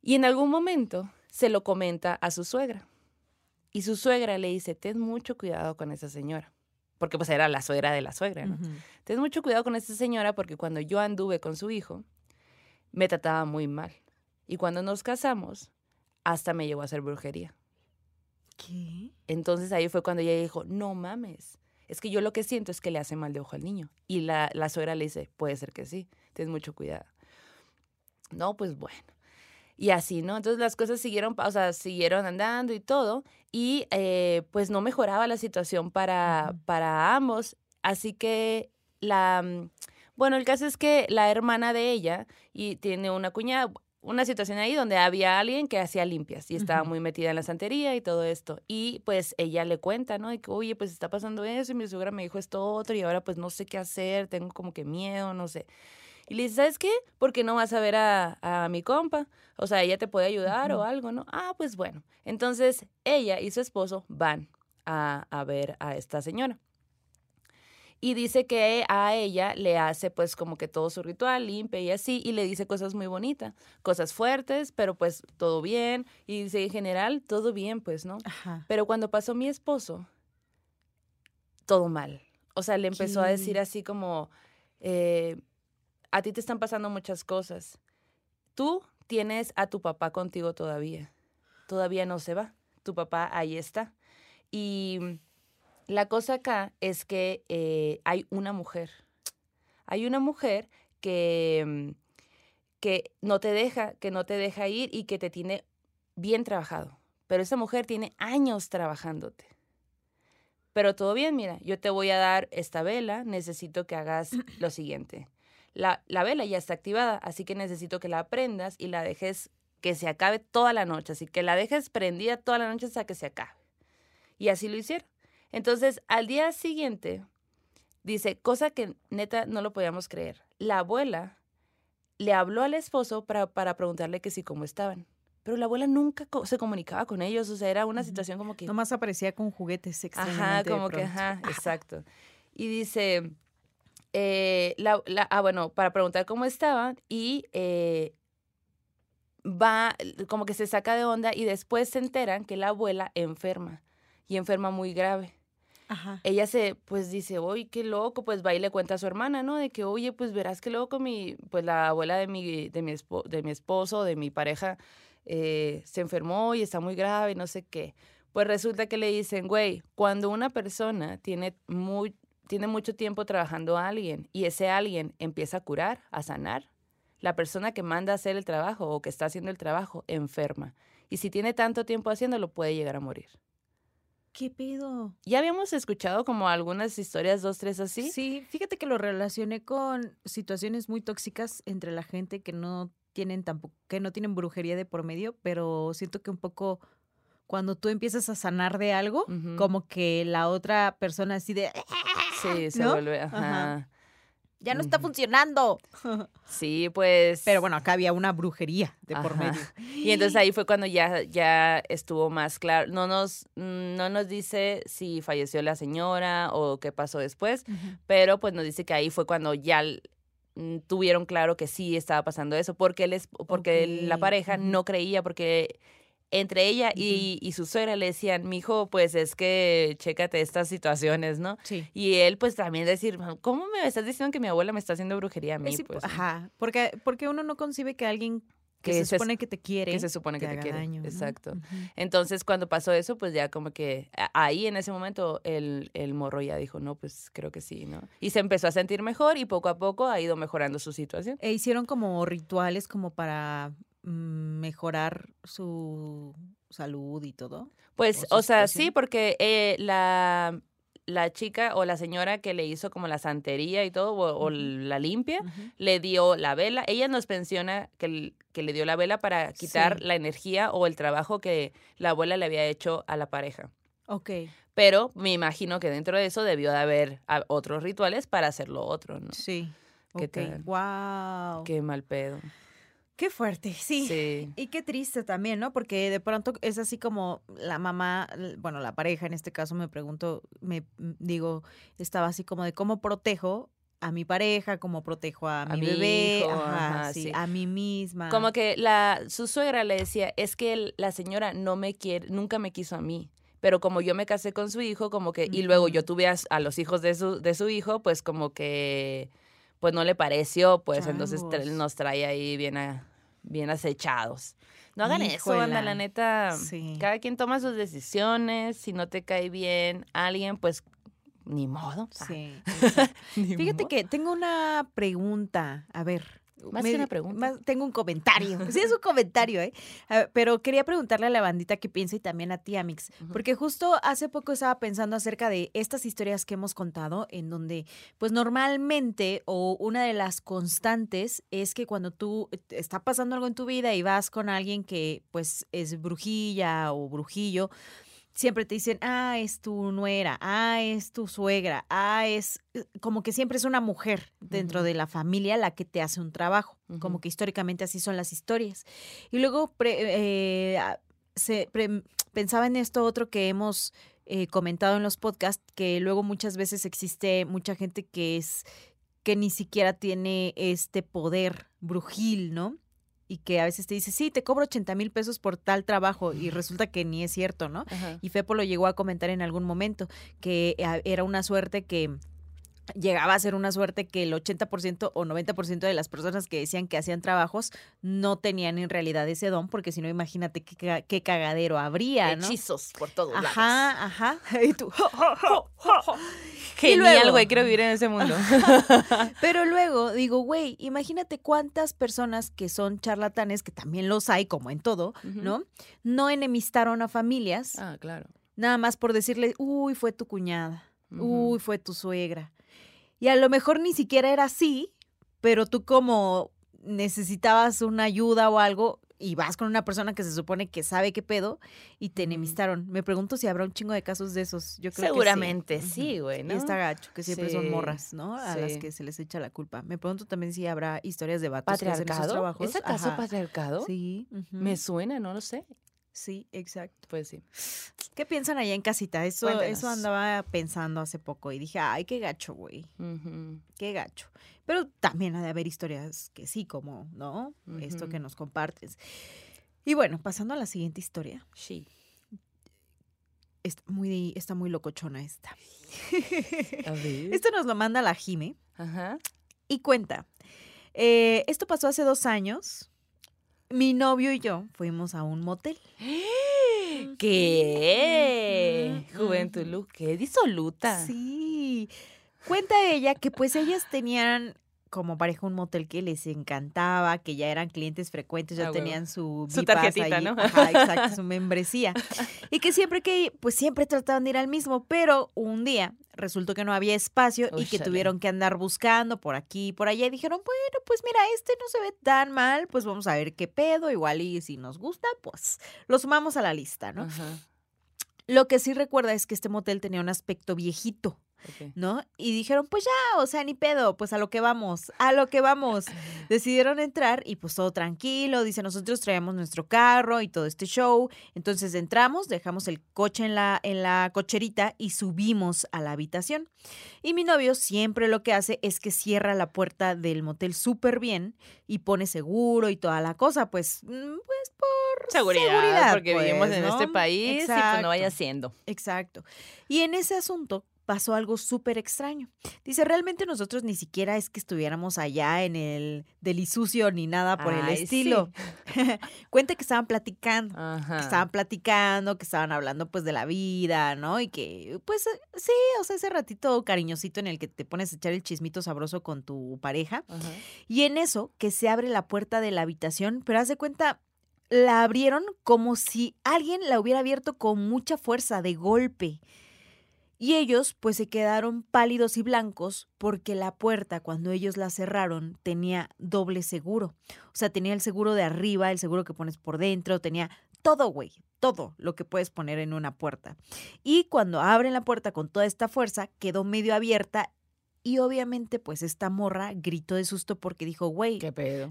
Y en algún momento se lo comenta a su suegra. Y su suegra le dice, ten mucho cuidado con esa señora. Porque pues era la suegra de la suegra, ¿no? Ujú. Ten mucho cuidado con esa señora porque cuando yo anduve con su hijo, me trataba muy mal. Y cuando nos casamos, hasta me llevó a hacer brujería. ¿Qué? Entonces ahí fue cuando ella dijo, no mames, es que yo lo que siento es que le hace mal de ojo al niño. Y la, la suegra le dice, puede ser que sí, ten mucho cuidado. No, pues bueno. Y así, ¿no? Entonces las cosas siguieron, o sea, siguieron andando y todo. Y eh, pues no mejoraba la situación para, para ambos. Así que la... mm, Bueno, el caso es que la hermana de ella y tiene una cuñada, una situación ahí donde había alguien que hacía limpias y estaba muy metida en la santería y todo esto. Y pues ella le cuenta, ¿no? De que, oye, pues está pasando eso y mi suegra me dijo esto otro y ahora pues no sé qué hacer, tengo como que miedo, no sé. Y le dice, ¿sabes qué? ¿Por qué no vas a ver a, a mi compa? O sea, ella te puede ayudar o algo, ¿no? Ah, pues bueno. Entonces ella y su esposo van a, a ver a esta señora. Y dice que a ella le hace pues como que todo su ritual, limpia y así, y le dice cosas muy bonitas, cosas fuertes, pero pues todo bien. Y dice, en general, todo bien, pues, ¿no? Ajá. Pero cuando pasó mi esposo, todo mal. O sea, le empezó a decir así como, eh, a ti te están pasando muchas cosas. Tú tienes a tu papá contigo todavía. Todavía no se va. Tu papá ahí está. Y la cosa acá es que eh, hay una mujer. Hay una mujer que, mm, que no te deja, que no te deja ir y que te tiene bien trabajado. Pero esa mujer tiene años trabajándote. Pero todo bien, mira, yo te voy a dar esta vela, necesito que hagas lo siguiente. La, la vela ya está activada, así que necesito que la prendas y la dejes que se acabe toda la noche, así que la dejes prendida toda la noche hasta que se acabe. Y así lo hicieron. Entonces, al día siguiente, dice, cosa que neta no lo podíamos creer. La abuela le habló al esposo para, para preguntarle que sí, cómo estaban. Pero la abuela nunca co- se comunicaba con ellos, o sea, era una situación como que... Nomás aparecía con juguetes Ajá, como que, ajá, exacto. Y dice, eh, la, la- ah, bueno, para preguntar cómo estaban y eh, va, como que se saca de onda y después se enteran que la abuela enferma y enferma muy grave. Ella se, pues dice, oye, qué loco, pues va y le cuenta a su hermana, ¿no? De que, oye, pues verás qué loco, mi, pues la abuela de mi, de mi, espo- de mi esposo, de mi pareja, eh, se enfermó y está muy grave, no sé qué. Pues resulta que le dicen, güey, cuando una persona tiene, muy, tiene mucho tiempo trabajando a alguien y ese alguien empieza a curar, a sanar, la persona que manda a hacer el trabajo o que está haciendo el trabajo enferma. Y si tiene tanto tiempo haciéndolo, puede llegar a morir. ¿Qué pedo? Ya habíamos escuchado como algunas historias, dos, tres así. Sí, fíjate que lo relacioné con situaciones muy tóxicas entre la gente que no tienen tampoco, que no tienen brujería de por medio, pero siento que un poco cuando tú empiezas a sanar de algo, como que la otra persona así de Sí, se ¿No? vuelve, ajá. Ajá. Ya no está funcionando. Sí, pues. Pero bueno, acá había una brujería de por Ajá. medio. Y entonces ahí fue cuando ya, ya estuvo más claro. No nos, no nos dice si falleció la señora o qué pasó después, pero pues nos dice que ahí fue cuando ya mm, tuvieron claro que sí estaba pasando eso, porque él es, porque la pareja no creía, porque entre ella y, y su suegra le decían, mijo, pues es que chécate estas situaciones, ¿no? Sí. Y él pues también decir, ¿cómo me estás diciendo que mi abuela me está haciendo brujería a mí? Es Pues, Ajá, porque, porque uno no concibe que alguien que, Que se supone que te quiere, que se supone que te haga quiere. daño, ¿no? Exacto. Entonces, cuando pasó eso, pues ya como que ahí en ese momento el, el morro ya dijo, no, pues creo que sí, ¿no? Y se empezó a sentir mejor y poco a poco ha ido mejorando su situación. E hicieron como rituales como para mejorar su salud y todo. Pues, ¿O sea, sí, porque eh, la, la chica o la señora que le hizo como la santería y todo, o, la limpia, le dio la vela. Ella nos menciona que, que le dio la vela para quitar Sí. la energía o el trabajo que la abuela le había hecho a la pareja. Ok. Pero me imagino que dentro de eso debió de haber ah, otros rituales para hacer lo otro, ¿no? Sí. ¿Qué ok. tal? Wow. Qué mal pedo. Fuerte, sí. Sí. Y qué triste también, ¿no? Porque de pronto es así como la mamá, bueno, la pareja en este caso me pregunto, me mm, digo, estaba así como de cómo protejo a mi pareja, cómo protejo a, A mi bebé, hijo, ajá, ajá, sí, sí. a mí misma. Como que la, su suegra le decía, es que la señora no me quiere, nunca me quiso a mí. Pero como yo me casé con su hijo, como que, y luego yo tuve a, los hijos de su, de su hijo, pues como que, pues no le pareció, pues entonces tra- nos trae ahí bien, a- bien acechados. No hagan eso, anda, la neta. Sí. Cada quien toma sus decisiones. Si no te cae bien alguien, pues ni modo. Sí. ni Fíjate modo. que tengo una pregunta, a ver. Más que una pregunta. más- tengo un comentario. Sí, es un comentario, ¿eh? Pero quería preguntarle a la bandita qué piensa y también a ti, Amix. Porque justo hace poco estaba pensando acerca de estas historias que hemos contado, en donde, pues normalmente, o una de las constantes es que cuando tú está pasando algo en tu vida y vas con alguien que, pues, es brujilla o brujillo, siempre te dicen, ah, es tu nuera, ah, es tu suegra, ah, es eh, como que siempre es una mujer dentro de la familia la que te hace un trabajo, como que históricamente así son las historias. Y luego pre- eh, se, pre- pensaba en esto otro que hemos eh, comentado en los podcasts, que luego muchas veces existe mucha gente que es que ni siquiera tiene este poder brujil, ¿no? Y que a veces te dice, sí, te cobro 80 mil pesos por tal trabajo y resulta que ni es cierto, ¿no? Ajá. Y Fepo lo llegó a comentar en algún momento, que eh, era una suerte que llegaba a ser una suerte que el 80% o 90% de las personas que decían que hacían trabajos no tenían en realidad ese don, porque si no, imagínate qué, qué cagadero habría, ¿no? Hechizos por todos lados. Ajá, ajá. Y tú, Genial, luego- güey, quiero vivir en ese mundo. Pero luego digo, güey, imagínate cuántas personas que son charlatanes, que también los hay, como en todo. ¿no? No enemistaron a familias, ah, claro. nada más por decirle, uy, fue tu cuñada, uy, fue tu suegra. Y a lo mejor ni siquiera era así, pero tú como necesitabas una ayuda o algo y vas con una persona que se supone que sabe qué pedo y te enemistaron. Me pregunto si habrá un chingo de casos de esos. Yo creo Seguramente que sí. sí, güey, ¿no? Y está gacho, que siempre son morras, ¿no? A las que se les echa la culpa. Me pregunto también si habrá historias de vatos que hacen esos ¿Patriarcado? trabajos. ¿Es acaso Ajá. patriarcado? Sí. Me suena, no lo sé. Sí, exacto. Pues sí. ¿Qué piensan allá en casita? Eso, Cuéntanos. eso andaba pensando hace poco y dije, ay, qué gacho, güey. Qué gacho. Pero también ha de haber historias que sí, como, ¿no? Esto que nos compartes. Y bueno, pasando a la siguiente historia. Sí. Está muy, está muy locochona esta. A ver. Esto nos lo manda la Jime Ajá. y cuenta. eh, esto pasó hace dos años. Mi novio y yo fuimos a un motel. ¿Qué? Juventud, qué disoluta. Sí. Cuenta ella que pues ellas tenían como pareja un motel que les encantaba, que ya eran clientes frecuentes, ya Ah, tenían su, Su tarjetita, ahí. ¿no? Ajá, exacto, su membresía. Y que siempre que, pues siempre trataban de ir al mismo, pero un día resultó que no había espacio y que tuvieron que andar buscando por aquí y por allá y dijeron, bueno, pues mira, este no se ve tan mal, pues vamos a ver qué pedo, igual y si nos gusta, pues lo sumamos a la lista, ¿no? Ajá. Lo que sí recuerda es que este motel tenía un aspecto viejito. ¿No? Y dijeron, pues ya, o sea, ni pedo, pues a lo que vamos, a lo que vamos. Decidieron entrar y pues todo tranquilo, dice, nosotros traíamos nuestro carro y todo este show. Entonces entramos, dejamos el coche en la, en la cocherita y subimos a la habitación. Y mi novio siempre lo que hace es que cierra la puerta del motel súper bien y pone seguro y toda la cosa, pues, mm, pues por Seguridad, porque pues, vivimos en ¿no? este país y pues no vaya Exacto. siendo. Exacto. Y en ese asunto pasó algo súper extraño. Dice, realmente nosotros ni siquiera es que estuviéramos allá en el delisucio ni nada por el sí. estilo. Cuenta que estaban platicando. Que estaban platicando, que estaban hablando pues de la vida, ¿no? Y que pues sí, o sea, ese ratito cariñosito en el que te pones a echar el chismito sabroso con tu pareja. Ajá. Y en eso que se abre la puerta de la habitación, pero haz de cuenta, la abrieron como si alguien la hubiera abierto con mucha fuerza, de golpe. Y ellos pues se quedaron pálidos y blancos porque la puerta cuando ellos la cerraron tenía doble seguro. O sea, tenía el seguro de arriba, el seguro que pones por dentro, tenía todo, güey, todo lo que puedes poner en una puerta. Y cuando abren la puerta con toda esta fuerza, quedó medio abierta y obviamente pues esta morra gritó de susto porque dijo, güey,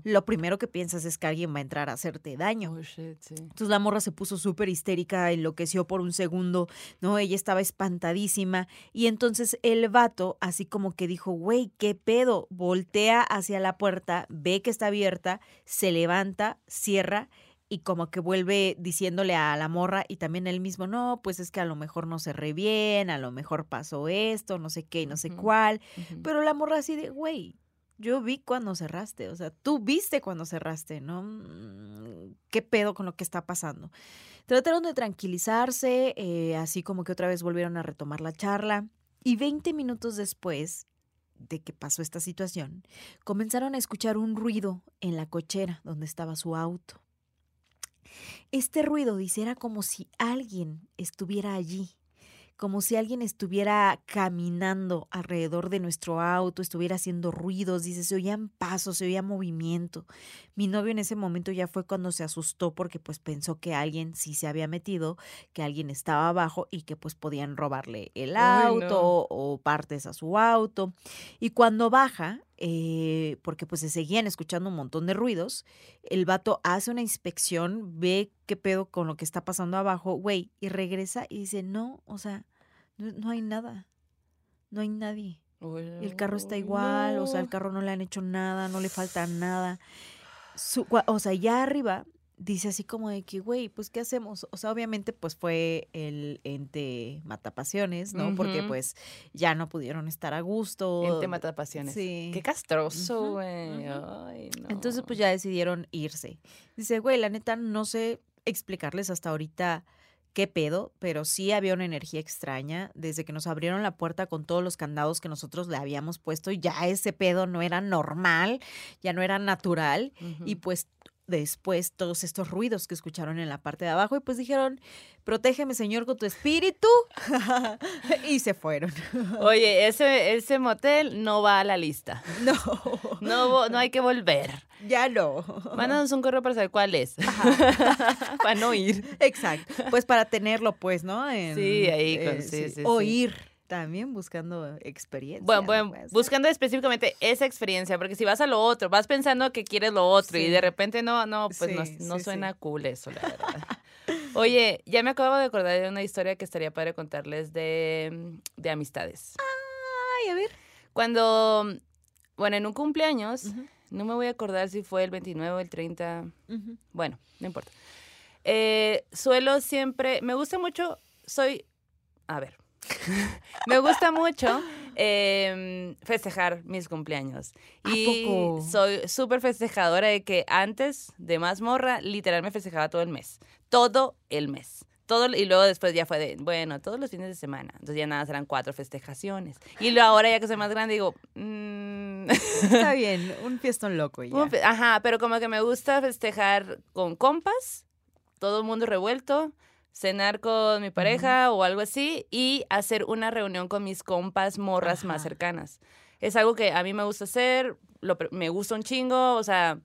lo primero que piensas es que alguien va a entrar a hacerte daño. Oh, shit, sí. Entonces la morra se puso súper histérica, enloqueció por un segundo, ¿no? Ella estaba espantadísima. Y entonces el vato, así como que dijo, güey, ¿qué pedo? Voltea hacia la puerta, ve que está abierta, se levanta, cierra y como que vuelve diciéndole a la morra y también él mismo, no, pues es que a lo mejor no cerré bien, a lo mejor pasó esto, no sé qué, y no sé cuál. Pero la morra así de, güey, yo vi cuando cerraste, o sea, tú viste cuando cerraste, ¿no? Mm, ¿Qué pedo con lo que está pasando? Trataron de tranquilizarse, eh, así como que otra vez volvieron a retomar la charla. Y 20 minutos después de que pasó esta situación, comenzaron a escuchar un ruido en la cochera donde estaba su auto. Este ruido, dice, era como si alguien estuviera allí, como si alguien estuviera caminando alrededor de nuestro auto, estuviera haciendo ruidos, dice, se oían pasos, se oía movimiento. Mi novio en ese momento ya fue cuando se asustó porque pues pensó que alguien sí se había metido, que alguien estaba abajo y que pues podían robarle el Ay, auto no. o partes a su auto. Y cuando baja, eh, porque pues se seguían escuchando un montón de ruidos, el vato hace una inspección, ve qué pedo con lo que está pasando abajo, güey, y regresa y dice, no, o sea, no, no hay nada, no hay nadie. El carro está igual, o sea, el carro no le han hecho nada, no le falta nada. Su- o sea, ya arriba dice así como de que, güey, pues, ¿qué hacemos? O sea, obviamente, pues fue el ente matapasiones, ¿no? Porque, pues, ya no pudieron estar a gusto. Ente mata pasiones. Sí. Qué castroso, güey. Ay, no. Entonces, pues ya decidieron irse. Dice, güey, la neta, no sé explicarles hasta ahorita qué pedo, pero sí había una energía extraña. Desde que nos abrieron la puerta con todos los candados que nosotros le habíamos puesto, ya ese pedo no era normal, ya no era natural. Y pues después todos estos ruidos que escucharon en la parte de abajo y pues dijeron, protégeme Señor con tu espíritu. y se fueron. Oye, ese, ese motel no va a la lista. No, No, no hay que volver. ya no. Mándanos un correo para saber cuál es. para no ir. Exacto. Pues para tenerlo, pues, ¿no? En- Sí, ahí con- sí, sí, O sí. ir también buscando experiencia. Bueno, bueno, pues. buscando específicamente esa experiencia, porque si vas a lo otro, vas pensando que quieres lo otro y de repente no, no, pues no, Sí, no sí, suena cool eso, la verdad. Oye, ya me acabo de acordar de una historia que estaría padre contarles de, de amistades. Ay, a ver. Cuando, bueno, en un cumpleaños, no me voy a acordar si fue el 29 o el 30, Ujú. bueno, no importa. Eh, suelo siempre, me gusta mucho, soy, a ver, me gusta mucho em, festejar mis cumpleaños. ¿A Y poco? soy súper festejadora de que antes de más morra, literal me festejaba todo el mes. Todo el mes. Todo, y luego después ya fue de, bueno, todos los fines de semana. Entonces ya nada, serán cuatro festejaciones. Y luego ahora ya que soy más grande, digo, mm, Está bien, un fiestón loco ya. Ajá, pero como que me gusta festejar con compas, todo el mundo revuelto, cenar con mi pareja o algo así y hacer una reunión con mis compas morras más cercanas. Es algo que a mí me gusta hacer, lo me gusta un chingo, o sea,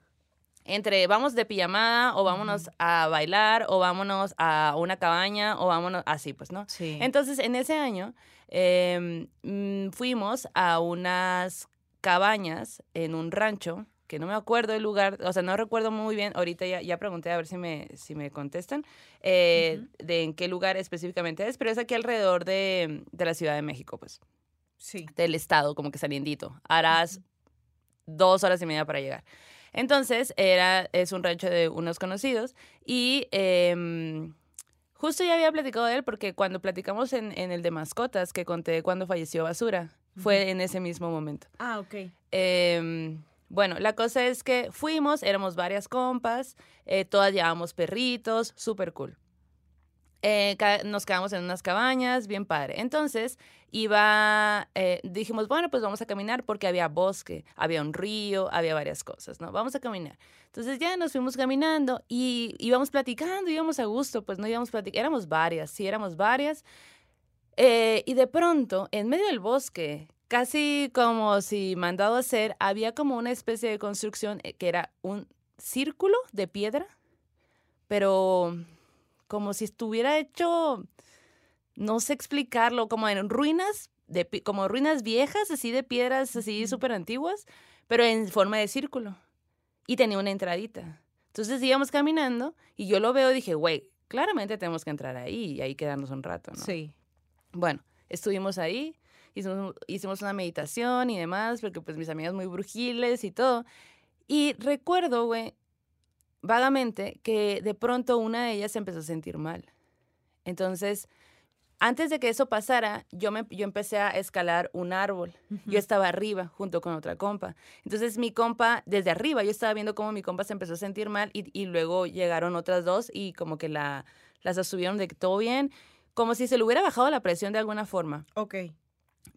entre vamos de pijamada o vámonos a bailar o vámonos a una cabaña o vámonos así, pues, ¿no? Sí. Entonces, en ese año em, mm, fuimos a unas cabañas en un rancho, que no me acuerdo el lugar, o sea, no recuerdo muy bien, ahorita ya, ya pregunté a ver si me, si me contestan, eh, de en qué lugar específicamente es, pero es aquí alrededor de, de la Ciudad de México, pues, sí. del estado, como que saliendito. Harás dos horas y media para llegar. Entonces, era, es un rancho de unos conocidos y em, justo ya había platicado de él porque cuando platicamos en, en el de mascotas que conté cuando falleció Basura, fue en ese mismo momento. Ah, ok. Em, bueno, la cosa es que fuimos, éramos varias compas, eh, todas llevábamos perritos, súper cool. Eh, nos quedamos en unas cabañas, bien padre. Entonces, iba, eh, dijimos, bueno, pues vamos a caminar porque había bosque, había un río, había varias cosas, ¿no? Vamos a caminar. Entonces ya nos fuimos caminando y íbamos platicando, íbamos a gusto, pues no íbamos platicando, éramos varias, sí, éramos varias. Eh, y de pronto, en medio del bosque, casi como si mandado a hacer, había como una especie de construcción eh, que era un círculo de piedra, pero como si estuviera hecho, no sé explicarlo, como en ruinas, de, como ruinas viejas, así de piedras así súper antiguas, pero en forma de círculo. Y tenía una entradita. Entonces íbamos caminando y yo lo veo y dije, güey, claramente tenemos que entrar ahí y ahí quedarnos un rato, ¿no? Sí. Bueno, estuvimos ahí, hicimos, hicimos una meditación y demás, porque pues mis amigas muy brujiles y todo. Y recuerdo, güey, vagamente, que de pronto una de ellas se empezó a sentir mal. Entonces, antes de que eso pasara, yo, me, yo empecé a escalar un árbol. Yo estaba arriba junto con otra compa. Entonces mi compa, desde arriba, yo estaba viendo cómo mi compa se empezó a sentir mal y, y luego llegaron otras dos y como que la, las sostuvieron de que todo bien, como si se le hubiera bajado la presión de alguna forma. Ok.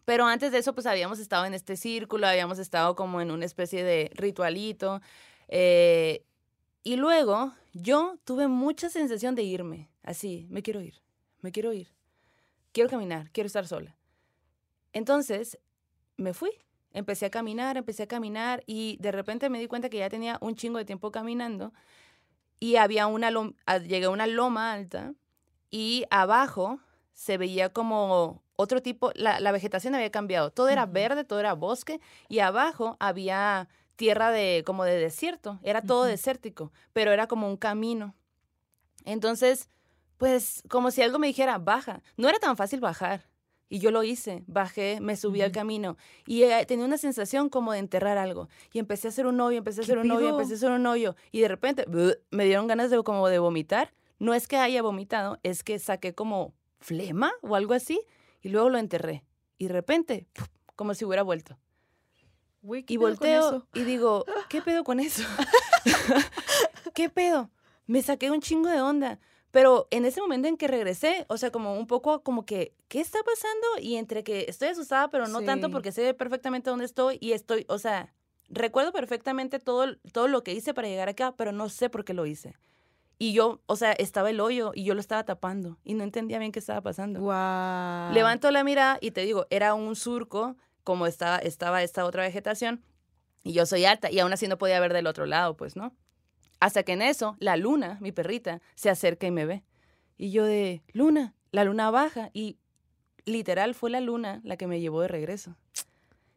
Pero antes de eso, pues habíamos estado en este círculo, habíamos estado como en una especie de ritualito. eh, y luego yo tuve mucha sensación de irme, así, me quiero ir, me quiero ir, quiero caminar, quiero estar sola. Entonces me fui, empecé a caminar, empecé a caminar y de repente me di cuenta que ya tenía un chingo de tiempo caminando y había una, lom- a- llegué a una loma alta y abajo se veía como otro tipo, la, la vegetación había cambiado, todo era verde, todo era bosque y abajo había tierra de como de desierto, era todo desértico, pero era como un camino. Entonces, pues como si algo me dijera, baja, no era tan fácil bajar. Y yo lo hice, bajé, me subí al camino y eh, tenía una sensación como de enterrar algo. Y empecé a hacer un hoyo, empecé a ¿Qué hacer un hoyo, empecé a hacer un hoyo. Y de repente ¡buh! me dieron ganas de como de vomitar. No es que haya vomitado, es que saqué como flema o algo así y luego lo enterré. Y de repente, como si hubiera vuelto. Güey, ¿qué Y volteo y digo, ¿qué pedo con eso? ¿Qué pedo? Me saqué un chingo de onda. Pero en ese momento en que regresé, o sea, como un poco como que, ¿qué está pasando? Y entre que estoy asustada, pero no tanto porque sé perfectamente dónde estoy y estoy, o sea, recuerdo perfectamente todo, todo lo que hice para llegar acá, pero no sé por qué lo hice. Y yo, o sea, estaba el hoyo y yo lo estaba tapando y no entendía bien qué estaba pasando. Guau. Levanto la mirada y te digo, era un surco, como estaba, estaba esta otra vegetación, y yo soy alta, y aún así no podía ver del otro lado, pues, ¿no? Hasta que en eso, la luna, mi perrita, se acerca y me ve. Y yo de, luna, la luna baja, y literal fue la luna la que me llevó de regreso.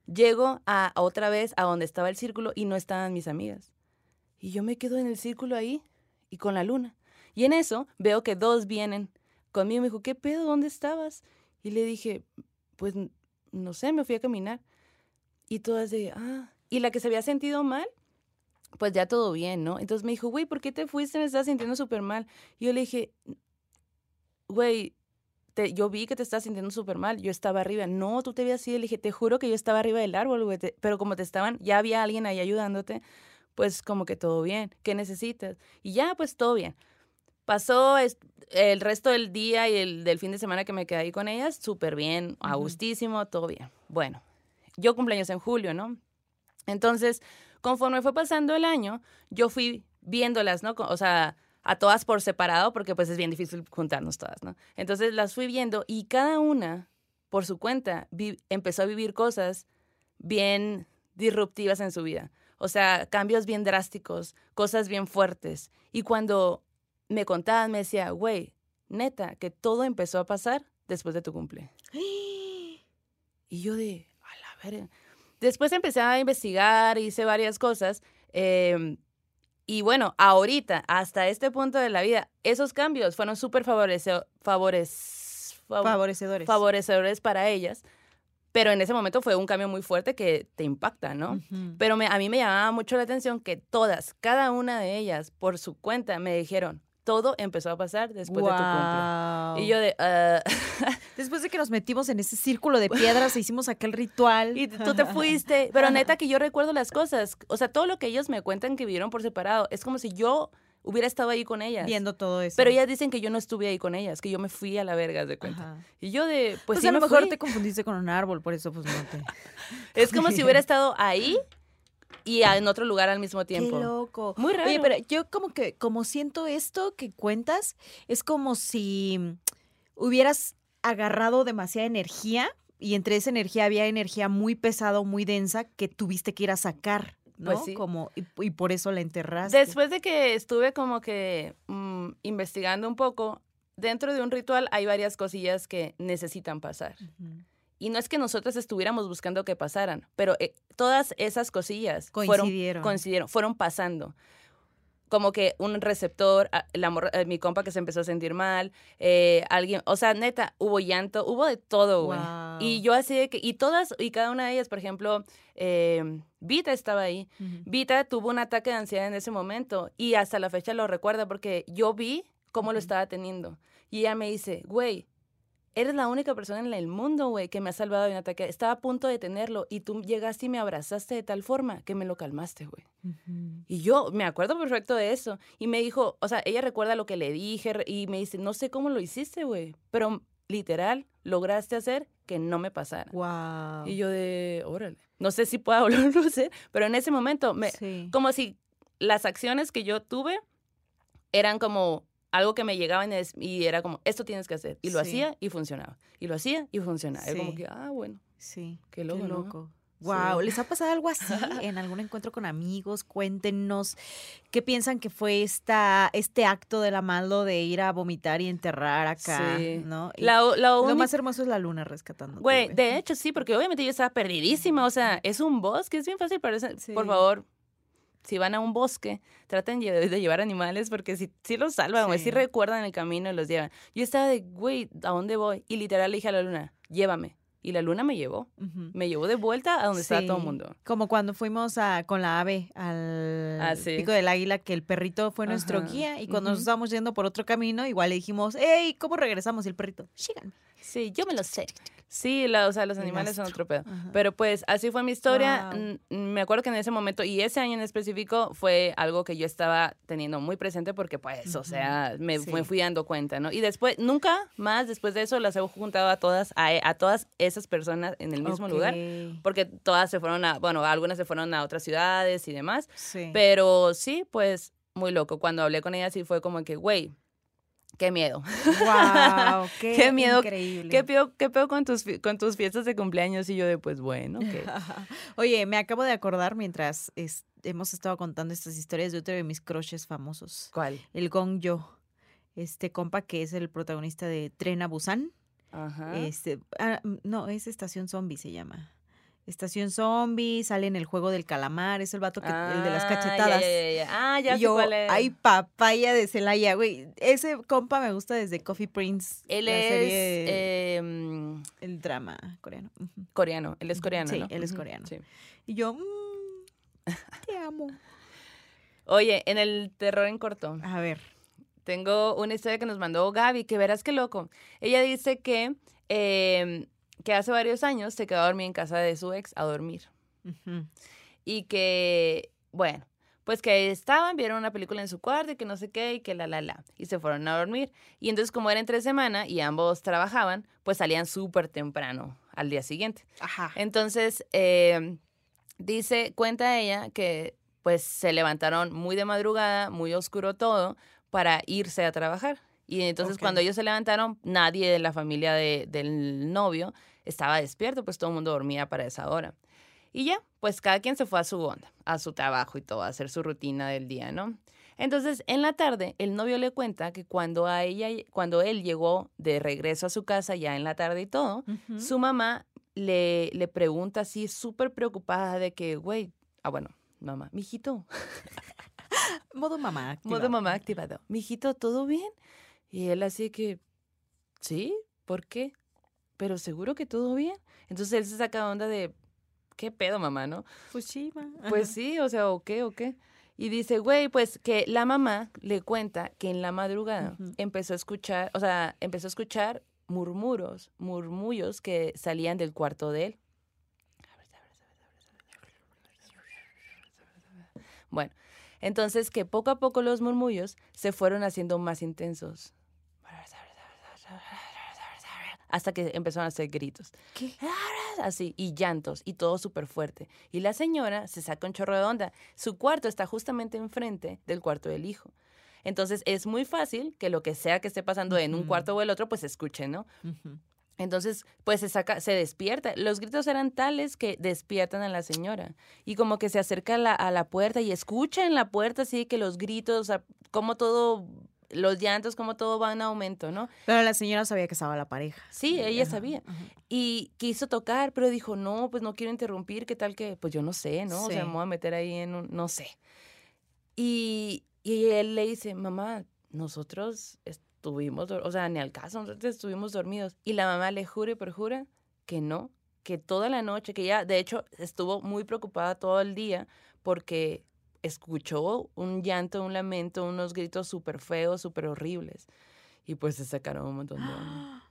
Llego a, a otra vez a donde estaba el círculo y no estaban mis amigas. Y yo me quedo en el círculo ahí y con la luna. Y en eso veo que dos vienen conmigo me dijo, ¿qué pedo? ¿Dónde estabas? Y le dije, pues no sé, me fui a caminar. Y todas de, ah. Y la que se había sentido mal, pues ya todo bien, ¿no? Entonces me dijo, güey, ¿por qué te fuiste? Me estás sintiendo súper mal. Y yo le dije, güey, te- yo vi que te estabas sintiendo súper mal. Yo estaba arriba. No, tú te veías así. Le dije, te juro que yo estaba arriba del árbol, güey. Pero como te estaban, ya había alguien ahí ayudándote, pues como que todo bien. ¿Qué necesitas? Y ya, pues todo bien. Pasó el resto del día y el del fin de semana que me quedé ahí con ellas, súper bien, a gustísimo, todo bien. Bueno, yo cumpleaños en julio, ¿no? Entonces, conforme fue pasando el año, yo fui viéndolas, ¿no? O sea, a todas por separado, porque pues es bien difícil juntarnos todas, ¿no? Entonces las fui viendo y cada una, por su cuenta, empezó a vivir cosas bien disruptivas en su vida. O sea, cambios bien drásticos, cosas bien fuertes. Y cuando me contaban, me decía, güey, neta, que todo empezó a pasar después de tu cumple. Y yo de, a la verga. Después empecé a investigar, hice varias cosas. em, y bueno, ahorita, hasta este punto de la vida, esos cambios fueron súper favorece- fav- Favorecedores. favorecedores para ellas. Pero en ese momento fue un cambio muy fuerte que te impacta, ¿no? Pero me- a mí me llamaba mucho la atención que todas, cada una de ellas, por su cuenta, me dijeron, todo empezó a pasar después de tu cumple. Y yo de, "Ah". Después de que nos metimos en ese círculo de piedras, e hicimos aquel ritual. y tú te fuiste. Pero neta que yo recuerdo las cosas. O sea, todo lo que ellos me cuentan que vivieron por separado, es como si yo hubiera estado ahí con ellas. Viendo todo eso. Pero ellas dicen que yo no estuve ahí con ellas, que yo me fui a la verga, de cuenta. Ajá. Y yo de, pues, Pues, sí a lo me mejor fui. te confundiste con un árbol, por eso pues no te... Es como si hubiera estado ahí y en otro lugar al mismo tiempo. Qué loco. Muy Oye, raro. pero yo como que, como siento esto que cuentas, es como si hubieras agarrado demasiada energía y entre esa energía había energía muy pesada muy densa que tuviste que ir a sacar, ¿no? Pues sí. Como, y, y por eso la enterraste. Después de que estuve como que mm, investigando un poco, dentro de un ritual hay varias cosillas que necesitan pasar. Y no es que nosotros estuviéramos buscando que pasaran, pero eh, todas esas cosillas Coincidieron. Fueron, coincidieron, fueron pasando. Como que un receptor, a- la morra- eh, mi compa que se empezó a sentir mal, eh, alguien, o sea, neta, hubo llanto, hubo de todo, güey. Y yo así de que, y todas, y cada una de ellas, por ejemplo, eh, Vita estaba ahí. Ujú. Vita tuvo un ataque de ansiedad en ese momento y hasta la fecha lo recuerda porque yo vi cómo lo estaba teniendo. Y ella me dice, güey, eres la única persona en el mundo, güey, que me ha salvado de un ataque. Estaba a punto de tenerlo y tú llegaste y me abrazaste de tal forma que me lo calmaste, güey. Y yo me acuerdo perfecto de eso. Y me dijo, o sea, ella recuerda lo que le dije y me dice, no sé cómo lo hiciste, güey, pero literal lograste hacer que no me pasara. Guau. Y yo de, órale. No sé si pueda volverlo a hacer, pero en ese momento, me, Sí. como si las acciones que yo tuve eran como algo que me llegaba y era como, esto tienes que hacer. Y lo Sí. hacía y funcionaba. Y lo hacía y funcionaba. Era como Sí. que, ah, bueno. Sí. Qué loco, ¿no? Wow, Sí. ¿les ha pasado algo así en algún encuentro con amigos? Cuéntenos qué piensan que fue esta, este acto de la malo de ir a vomitar y enterrar acá, Sí. ¿no? Y La, la lo más hermoso es la luna rescatando. Güey, de hecho sí, porque obviamente yo estaba perdidísima. O sea, es un bosque, es bien fácil Sí. Por favor, si van a un bosque, traten de llevar animales porque si, si los salvan, güey, Sí. si recuerdan el camino y los llevan. Yo estaba de, güey, ¿a dónde voy? Y literal le dije a la luna, llévame. Y la luna me llevó. Me llevó de vuelta a donde estaba todo el mundo. Como cuando fuimos a, con la ave al Ah, sí. Pico del Águila, que el perrito fue nuestro Ajá. guía y cuando nos estábamos yendo por otro camino, igual le dijimos, hey, ¿cómo regresamos? Y el perrito, síganme. Sí, yo me lo sé. Sí, la- o sea, los animales son otro pedo. Ajá. Pero pues así fue mi historia. N- Me acuerdo que en ese momento y ese año en específico fue algo que yo estaba teniendo muy presente porque pues, o sea, me, Sí. me fui dando cuenta, ¿no? Y después, nunca más después de eso las he juntado a todas, a, a todas esas personas en el mismo lugar. Ok. Porque todas se fueron a, bueno, algunas se fueron a otras ciudades y demás. Sí. Pero sí, pues muy loco. Cuando hablé con ella sí fue como que, güey, qué miedo. Wow, qué, Qué miedo, increíble. ¿Qué peor, qué peor con, tus, con tus fiestas de cumpleaños? Y yo de, pues bueno, Oye, me acabo de acordar mientras es- hemos estado contando estas historias de otro de mis crushes famosos, ¿Cuál? el Gong Yo. Este compa que es el protagonista de Tren a Busan. Ajá. Este, ah, no, es Estación Zombie se llama. Estación Zombie, sale en el juego del calamar, es el vato que, el de las Ah, cachetadas. ya, ya, ya. Ah, ya Y sé yo, cuál es. hay papaya de Celaya, güey. Ese compa me gusta desde Coffee Prince. Él la es serie, eh, mm, el drama coreano. Coreano. Él es coreano, sí, ¿no? él es coreano. sí. Y yo, mm, te amo. Oye, en el terror en corto, A ver. tengo una historia que nos mandó Gaby, que verás qué loco. Ella dice que, eh, que hace varios años se quedó a dormir en casa de su ex a dormir. Y que, bueno, pues que estaban, vieron una película en su cuarto y que no sé qué y que la, la, la, y se fueron a dormir. Y entonces como era entre semana y ambos trabajaban, pues salían súper temprano al día siguiente. Ajá. Entonces, eh, dice, cuenta ella que pues se levantaron muy de madrugada, muy oscuro todo, para irse a trabajar. Y entonces cuando ellos se levantaron, nadie de la familia de- del novio estaba despierto, pues todo el mundo dormía para esa hora. Y ya, pues cada quien se fue a su onda, a su trabajo y todo, a hacer su rutina del día, ¿no? Entonces, en la tarde, el novio le cuenta que cuando a ella, cuando él llegó de regreso a su casa, ya en la tarde y todo, su mamá le, le pregunta así, súper preocupada de que, güey, ah, bueno, mamá, mijito, Modo mamá. activado. modo mamá activado, mijito, ¿todo bien? Y él así que, sí, ¿por qué? Pero seguro que todo bien. Entonces él se saca onda de, ¿qué pedo, mamá, no? Pues sí. Pues sí, o sea, ¿o qué, o qué? Y dice, güey, pues que la mamá le cuenta que en la madrugada empezó a escuchar, o sea, empezó a escuchar murmuros, murmullos que salían del cuarto de él. Bueno, entonces que poco a poco los murmullos se fueron haciendo más intensos. Hasta que empezaron a hacer gritos. ¿Qué? Así, y llantos, y todo súper fuerte. Y la señora se saca un chorro de onda. Su cuarto está justamente enfrente del cuarto del hijo. Entonces es muy fácil que lo que sea que esté pasando en un cuarto o el otro, pues se escuche, ¿no? Entonces, pues se saca, se despierta. Los gritos eran tales que despiertan a la señora. Y como que se acerca a la, a la puerta y escucha en la puerta así que los gritos, como todo, los llantos, como todo va en aumento, ¿no? Pero la señora sabía que estaba la pareja. Sí, ella Ajá, sabía. ajá. Y quiso tocar, pero dijo, no, pues no quiero interrumpir, ¿qué tal que? Pues yo no sé, ¿no? O sea, Sí. me voy a meter ahí en un, no sé. Y, y él le dice, mamá, nosotros estuvimos, o sea, ni al caso, nosotros estuvimos dormidos. Y la mamá le jura y perjura que no, que toda la noche, que ella, de hecho, estuvo muy preocupada todo el día porque escuchó un llanto, un lamento, unos gritos súper feos, súper horribles. Y pues se sacaron un montón de onda.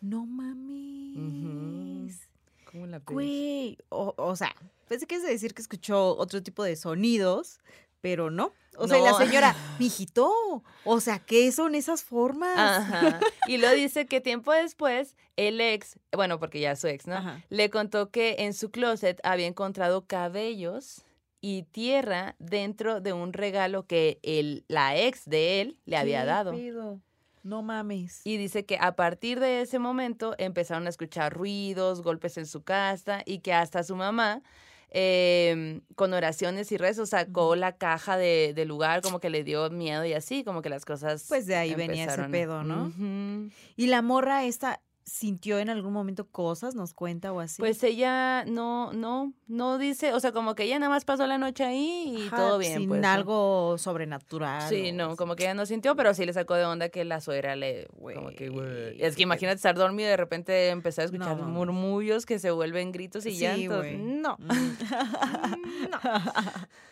No mames. ¿Cómo la? Güey. O, o sea, pensé que a decir que escuchó otro tipo de sonidos, pero no. O sea, y la señora, mijito, o sea, ¿qué son esas formas? Ajá. Y lo dice que tiempo después, el ex, bueno, porque ya es su ex, ¿no? Ajá. Le contó que en su closet había encontrado cabellos y tierra dentro de un regalo que el, la ex de él le había ¿Qué dado. No mames. Y dice que a partir de ese momento empezaron a escuchar ruidos, golpes en su casa y que hasta su mamá, eh, con oraciones y rezos, sacó la caja de, del lugar, como que le dio miedo y así, como que las cosas. Pues de ahí venía ese pedo, ¿no? ¿Y la morra esta sintió en algún momento cosas, nos cuenta o así? Pues ella no, no, no dice, o sea, como que ella nada más pasó la noche ahí y Ajá, todo bien. Sin pues, ¿no? algo sobrenatural. Sí, no, como que ella no sintió, pero sí le sacó de onda que la suegra le, como que, güey. Es que imagínate estar dormido y de repente empezar a escuchar No. murmullos que se vuelven gritos y Sí, llantos. güey. No.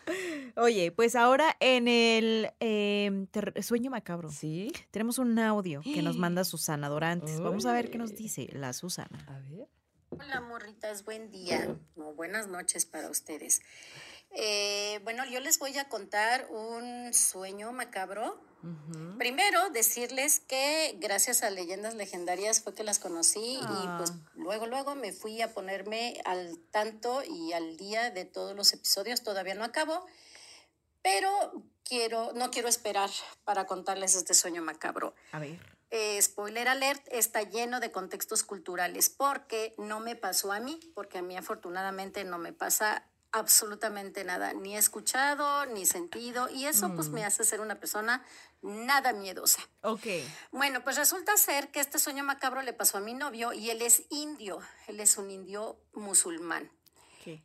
Oye, pues ahora en el em, sueño macabro ¿Sí? tenemos un audio que nos manda Susana Dorantes. Vamos a ver qué nos dice la Susana. A ver. Hola morritas, buen día o buenas noches para ustedes. Eh, bueno, yo les voy a contar un sueño macabro. Primero, decirles que gracias a leyendas legendarias fue que las conocí y pues luego, luego me fui a ponerme al tanto y al día de todos los episodios. Todavía no acabo, pero quiero, no quiero esperar para contarles este sueño macabro. A ver. Eh, spoiler alert, está lleno de contextos culturales porque no me pasó a mí, porque a mí afortunadamente no me pasa absolutamente nada, ni escuchado, ni sentido, y eso pues me hace ser una persona nada miedosa. Ok. Bueno, pues resulta ser que este sueño macabro le pasó a mi novio y él es indio, él es un indio musulmán ¿Qué?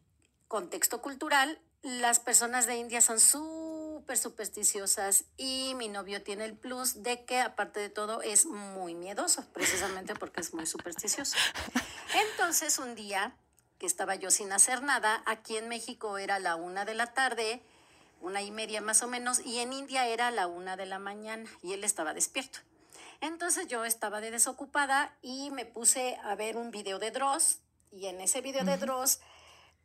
contexto cultural, las personas de India son súper supersticiosas y mi novio tiene el plus de que aparte de todo es muy miedoso, precisamente porque es muy supersticioso. Entonces un día que estaba yo sin hacer nada, aquí en México era la una de la tarde, una y media más o menos, y en India era la una de la mañana y él estaba despierto. Entonces yo estaba de desocupada y me puse a ver un video de Dross y en ese video de Dross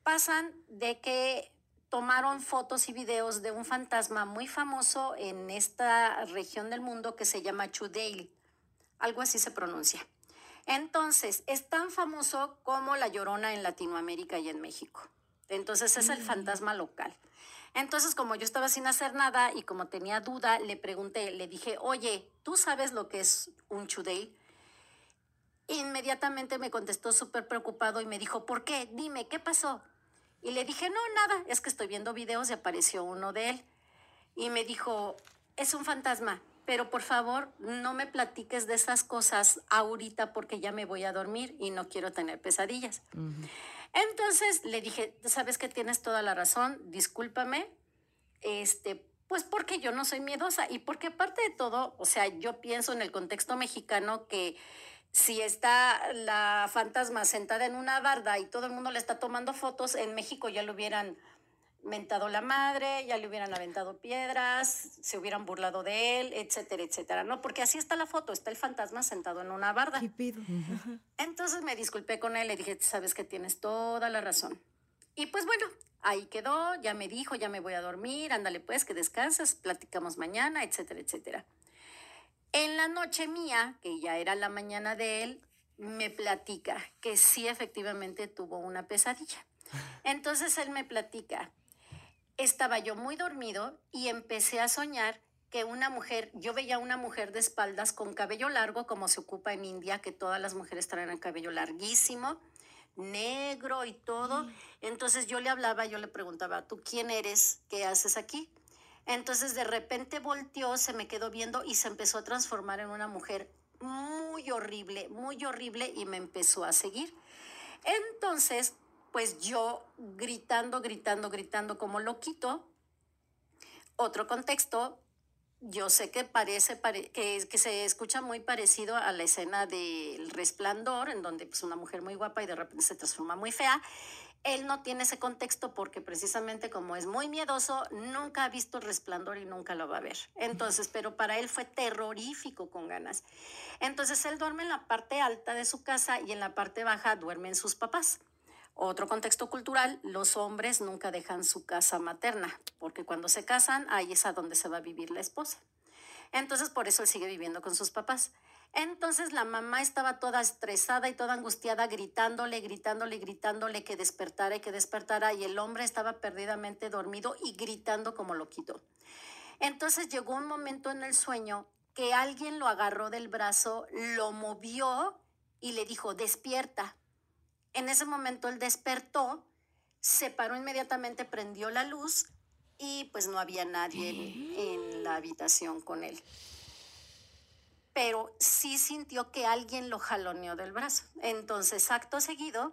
pasan de que tomaron fotos y videos de un fantasma muy famoso en esta región del mundo que se llama Chudeil. Algo así se pronuncia. Entonces, es tan famoso como la Llorona en Latinoamérica y en México. Entonces, es el fantasma local. Entonces, como yo estaba sin hacer nada y como tenía duda, le pregunté, le dije, oye, ¿tú sabes lo que es un Chudeil? Inmediatamente me contestó súper preocupado y me dijo, ¿por qué? Dime, ¿qué pasó? Y le dije, no, nada, es que estoy viendo videos y apareció uno de él. Y me dijo, es un fantasma, pero por favor no me platiques de esas cosas ahorita porque ya me voy a dormir y no quiero tener pesadillas. Entonces le dije, sabes que tienes toda la razón, discúlpame, este, pues porque yo no soy miedosa y porque aparte de todo, o sea, yo pienso en el contexto mexicano que si está la fantasma sentada en una barda y todo el mundo le está tomando fotos, en México ya lo hubieran mentado la madre, ya le hubieran aventado piedras, se hubieran burlado de él, etcétera, etcétera, ¿no? Porque así está la foto, está el fantasma sentado en una barda. ¿Qué pido? Entonces me disculpé con él, le dije, sabes que tienes toda la razón. Y pues bueno, ahí quedó, ya me dijo, ya me voy a dormir, ándale pues, que descanses, platicamos mañana, etcétera, etcétera. En la noche mía, que ya era la mañana de él, me platica que sí efectivamente tuvo una pesadilla. Entonces él me platica, estaba yo muy dormido y empecé a soñar que una mujer, yo veía una mujer de espaldas con cabello largo, como se ocupa en India, que todas las mujeres traen el cabello larguísimo, negro y todo. Entonces yo le hablaba, yo le preguntaba, ¿tú quién eres? ¿Qué haces aquí? Entonces de repente volteó, se me quedó viendo y se empezó a transformar en una mujer muy horrible, muy horrible y me empezó a seguir. Entonces, pues yo gritando, gritando, gritando como loquito. Otro contexto, yo sé que parece pare- que, que se escucha muy parecido a la escena del resplandor, en donde pues una mujer muy guapa y de repente se transforma muy fea. Él no tiene ese contexto porque precisamente como es muy miedoso, nunca ha visto el resplandor y nunca lo va a ver. Entonces, pero para él fue terrorífico con ganas. Entonces, él duerme en la parte alta de su casa y en la parte baja duermen sus papás. Otro contexto cultural, los hombres nunca dejan su casa materna, porque cuando se casan, ahí es a donde se va a vivir la esposa. Entonces, por eso él sigue viviendo con sus papás. Entonces, la mamá estaba toda estresada y toda angustiada, gritándole, gritándole, gritándole que despertara y que despertara, y el hombre estaba perdidamente dormido y gritando como loquito. Entonces, llegó un momento en el sueño que alguien lo agarró del brazo, lo movió y le dijo, despierta. En ese momento él despertó, se paró inmediatamente, prendió la luz y pues no había nadie en, en la habitación con él. Pero sí sintió que alguien lo jaloneó del brazo. Entonces, acto seguido,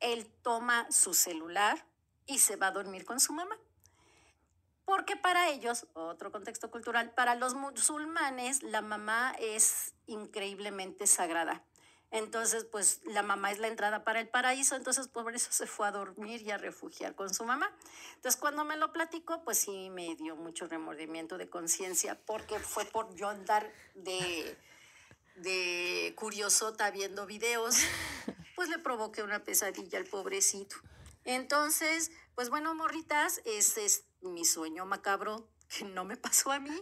él toma su celular y se va a dormir con su mamá. Porque para ellos, otro contexto cultural, para los musulmanes la mamá es increíblemente sagrada. Entonces, pues la mamá es la entrada para el paraíso, entonces por eso se fue a dormir y a refugiar con su mamá. Entonces, cuando me lo platicó, pues sí me dio mucho remordimiento de conciencia, porque fue por yo andar de, de curiosota viendo videos, pues le provoqué una pesadilla al pobrecito. Entonces, pues bueno, morritas, ese es mi sueño macabro que no me pasó a mí.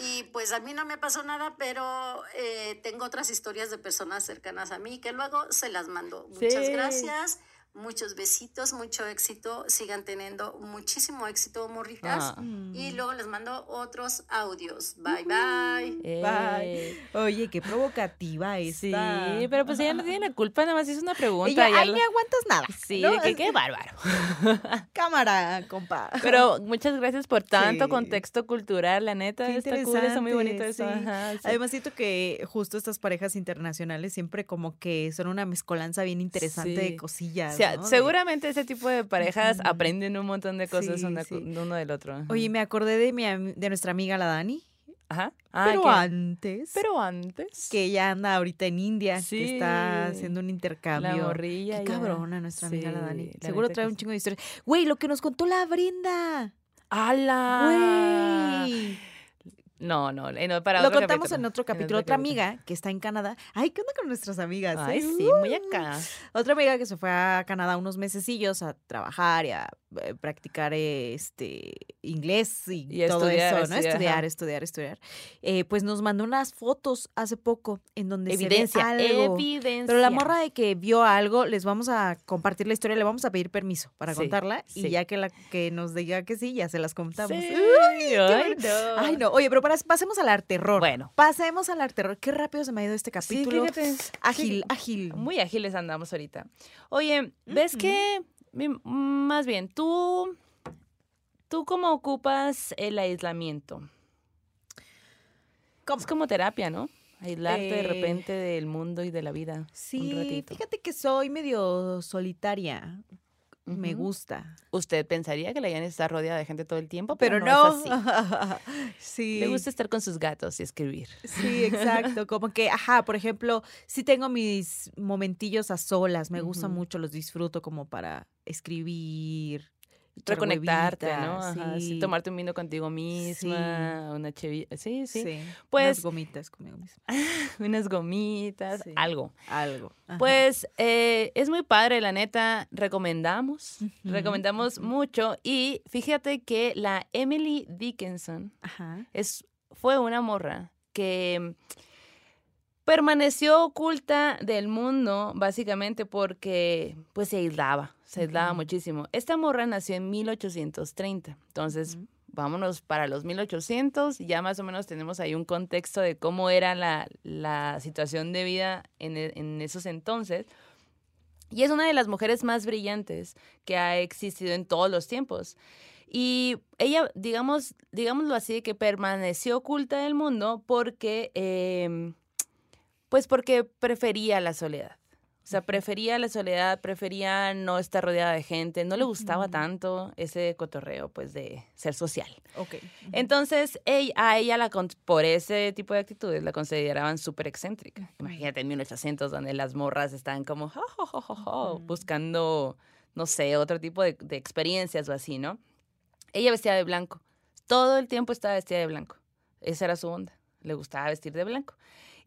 Y pues a mí no me pasó nada, pero eh, tengo otras historias de personas cercanas a mí que luego se las mando. Muchas Sí. gracias, muchos besitos, mucho éxito. Sigan teniendo muchísimo éxito, morritas. Ah. Y luego les mando otros audios. Bye, bye. Eh, Bye. Oye, qué provocativa Sí, pero pues ella no tiene la culpa, nada más hizo una pregunta. Ella, ay, lo- ni aguantas nada. Sí, ¿no? que qué bárbaro. Cámara, compa. Pero muchas gracias por tanto Sí. contexto cultural, la neta. Qué está cool, está muy bonito interesante, eso. sí. ajá, sí. Además siento que justo estas parejas internacionales siempre como que son una mezcolanza bien interesante Sí. de cosillas. O sea, seguramente ese tipo de parejas aprenden un montón de cosas Sí, una- sí. de uno del otro. Oye, me acordé de mi de nuestra amiga la Dani, Ajá. Ah, pero antes Pero antes. que ella anda ahorita en India, Sí. que está haciendo un La intercambio. morrilla. Qué cabrona nuestra amiga la Dani. la Seguro trae un chingo de historias. Güey, lo que nos contó la Brenda. ¡Hala! Güey. No, no, eh, no, para Lo otro contamos capítulo, en otro capítulo. Otra capítulo. amiga que está en Canadá. Ay, ¿qué onda con nuestras amigas? Ay, eh? sí, muy acá. Otra amiga que se fue a Canadá unos mesecillos a trabajar y a eh, practicar eh, este inglés y, Y todo estudiar, eso, ¿no? estudiar, Estudiar, estudiar, estudiar. Eh, pues nos mandó unas fotos hace poco en donde Evidencia, se ve algo. evidencia. Pero la morra de que vio algo, les vamos a compartir la historia, le vamos a pedir permiso para Sí, contarla y sí. ya que la que nos diga que sí, ya se las contamos. Sí, Uy, ay, no. Ay, no. Oye, pero para- pasemos al arte terror. Bueno. Pasemos al arte terror. Qué rápido se me ha ido este Sí, capítulo. fíjate. ágil, Sí. ágil. Muy ágiles andamos ahorita. Oye, ¿ves Ujú. que más bien, tú, tú cómo ocupas el aislamiento. ¿Cómo? Es como terapia, ¿no? Aislarte de Eh, repente del mundo y de la vida. un Sí, ratito. fíjate que soy medio solitaria. Me gusta. Usted pensaría que la Yanis está rodeada de gente todo el tiempo, pero, Pero no. no. es así. sí. Le gusta estar con sus gatos y escribir. Sí, exacto. Como que, ajá, por ejemplo, sí tengo mis momentillos a solas. Me gustan Ujú. mucho, los disfruto como para escribir. Reconectarte, ¿no? Ajá, sí, sí. tomarte un vino contigo misma, una chevita. Sí, sí. Pues- Unas gomitas conmigo misma. Unas gomitas, algo. Algo. ajá. Pues eh, es muy padre, la neta. Recomendamos. Recomendamos mucho. Y fíjate que la Emily Dickinson Ajá. es, fue una morra que permaneció oculta del mundo básicamente porque pues se aislaba, se aislaba muchísimo. Esta morra nació en 1830, entonces Ujú. vámonos para los 1800, ya más o menos tenemos ahí un contexto de cómo era la, la situación de vida en, e- en esos entonces. Y es una de las mujeres más brillantes que ha existido en todos los tiempos. Y ella, digamos, digámoslo así, que permaneció oculta del mundo porque, em, pues porque prefería la soledad. O sea, prefería la soledad, prefería no estar rodeada de gente, no le gustaba tanto ese cotorreo, pues, de ser social. Ok. Entonces, ella, a ella, la, por ese tipo de actitudes, la consideraban súper excéntrica. Imagínate en 1800, donde las morras están como buscando, no sé, otro tipo de, de experiencias o así, ¿no? Ella vestía de blanco. Todo el tiempo estaba vestida de blanco. Esa era su onda. Le gustaba vestir de blanco.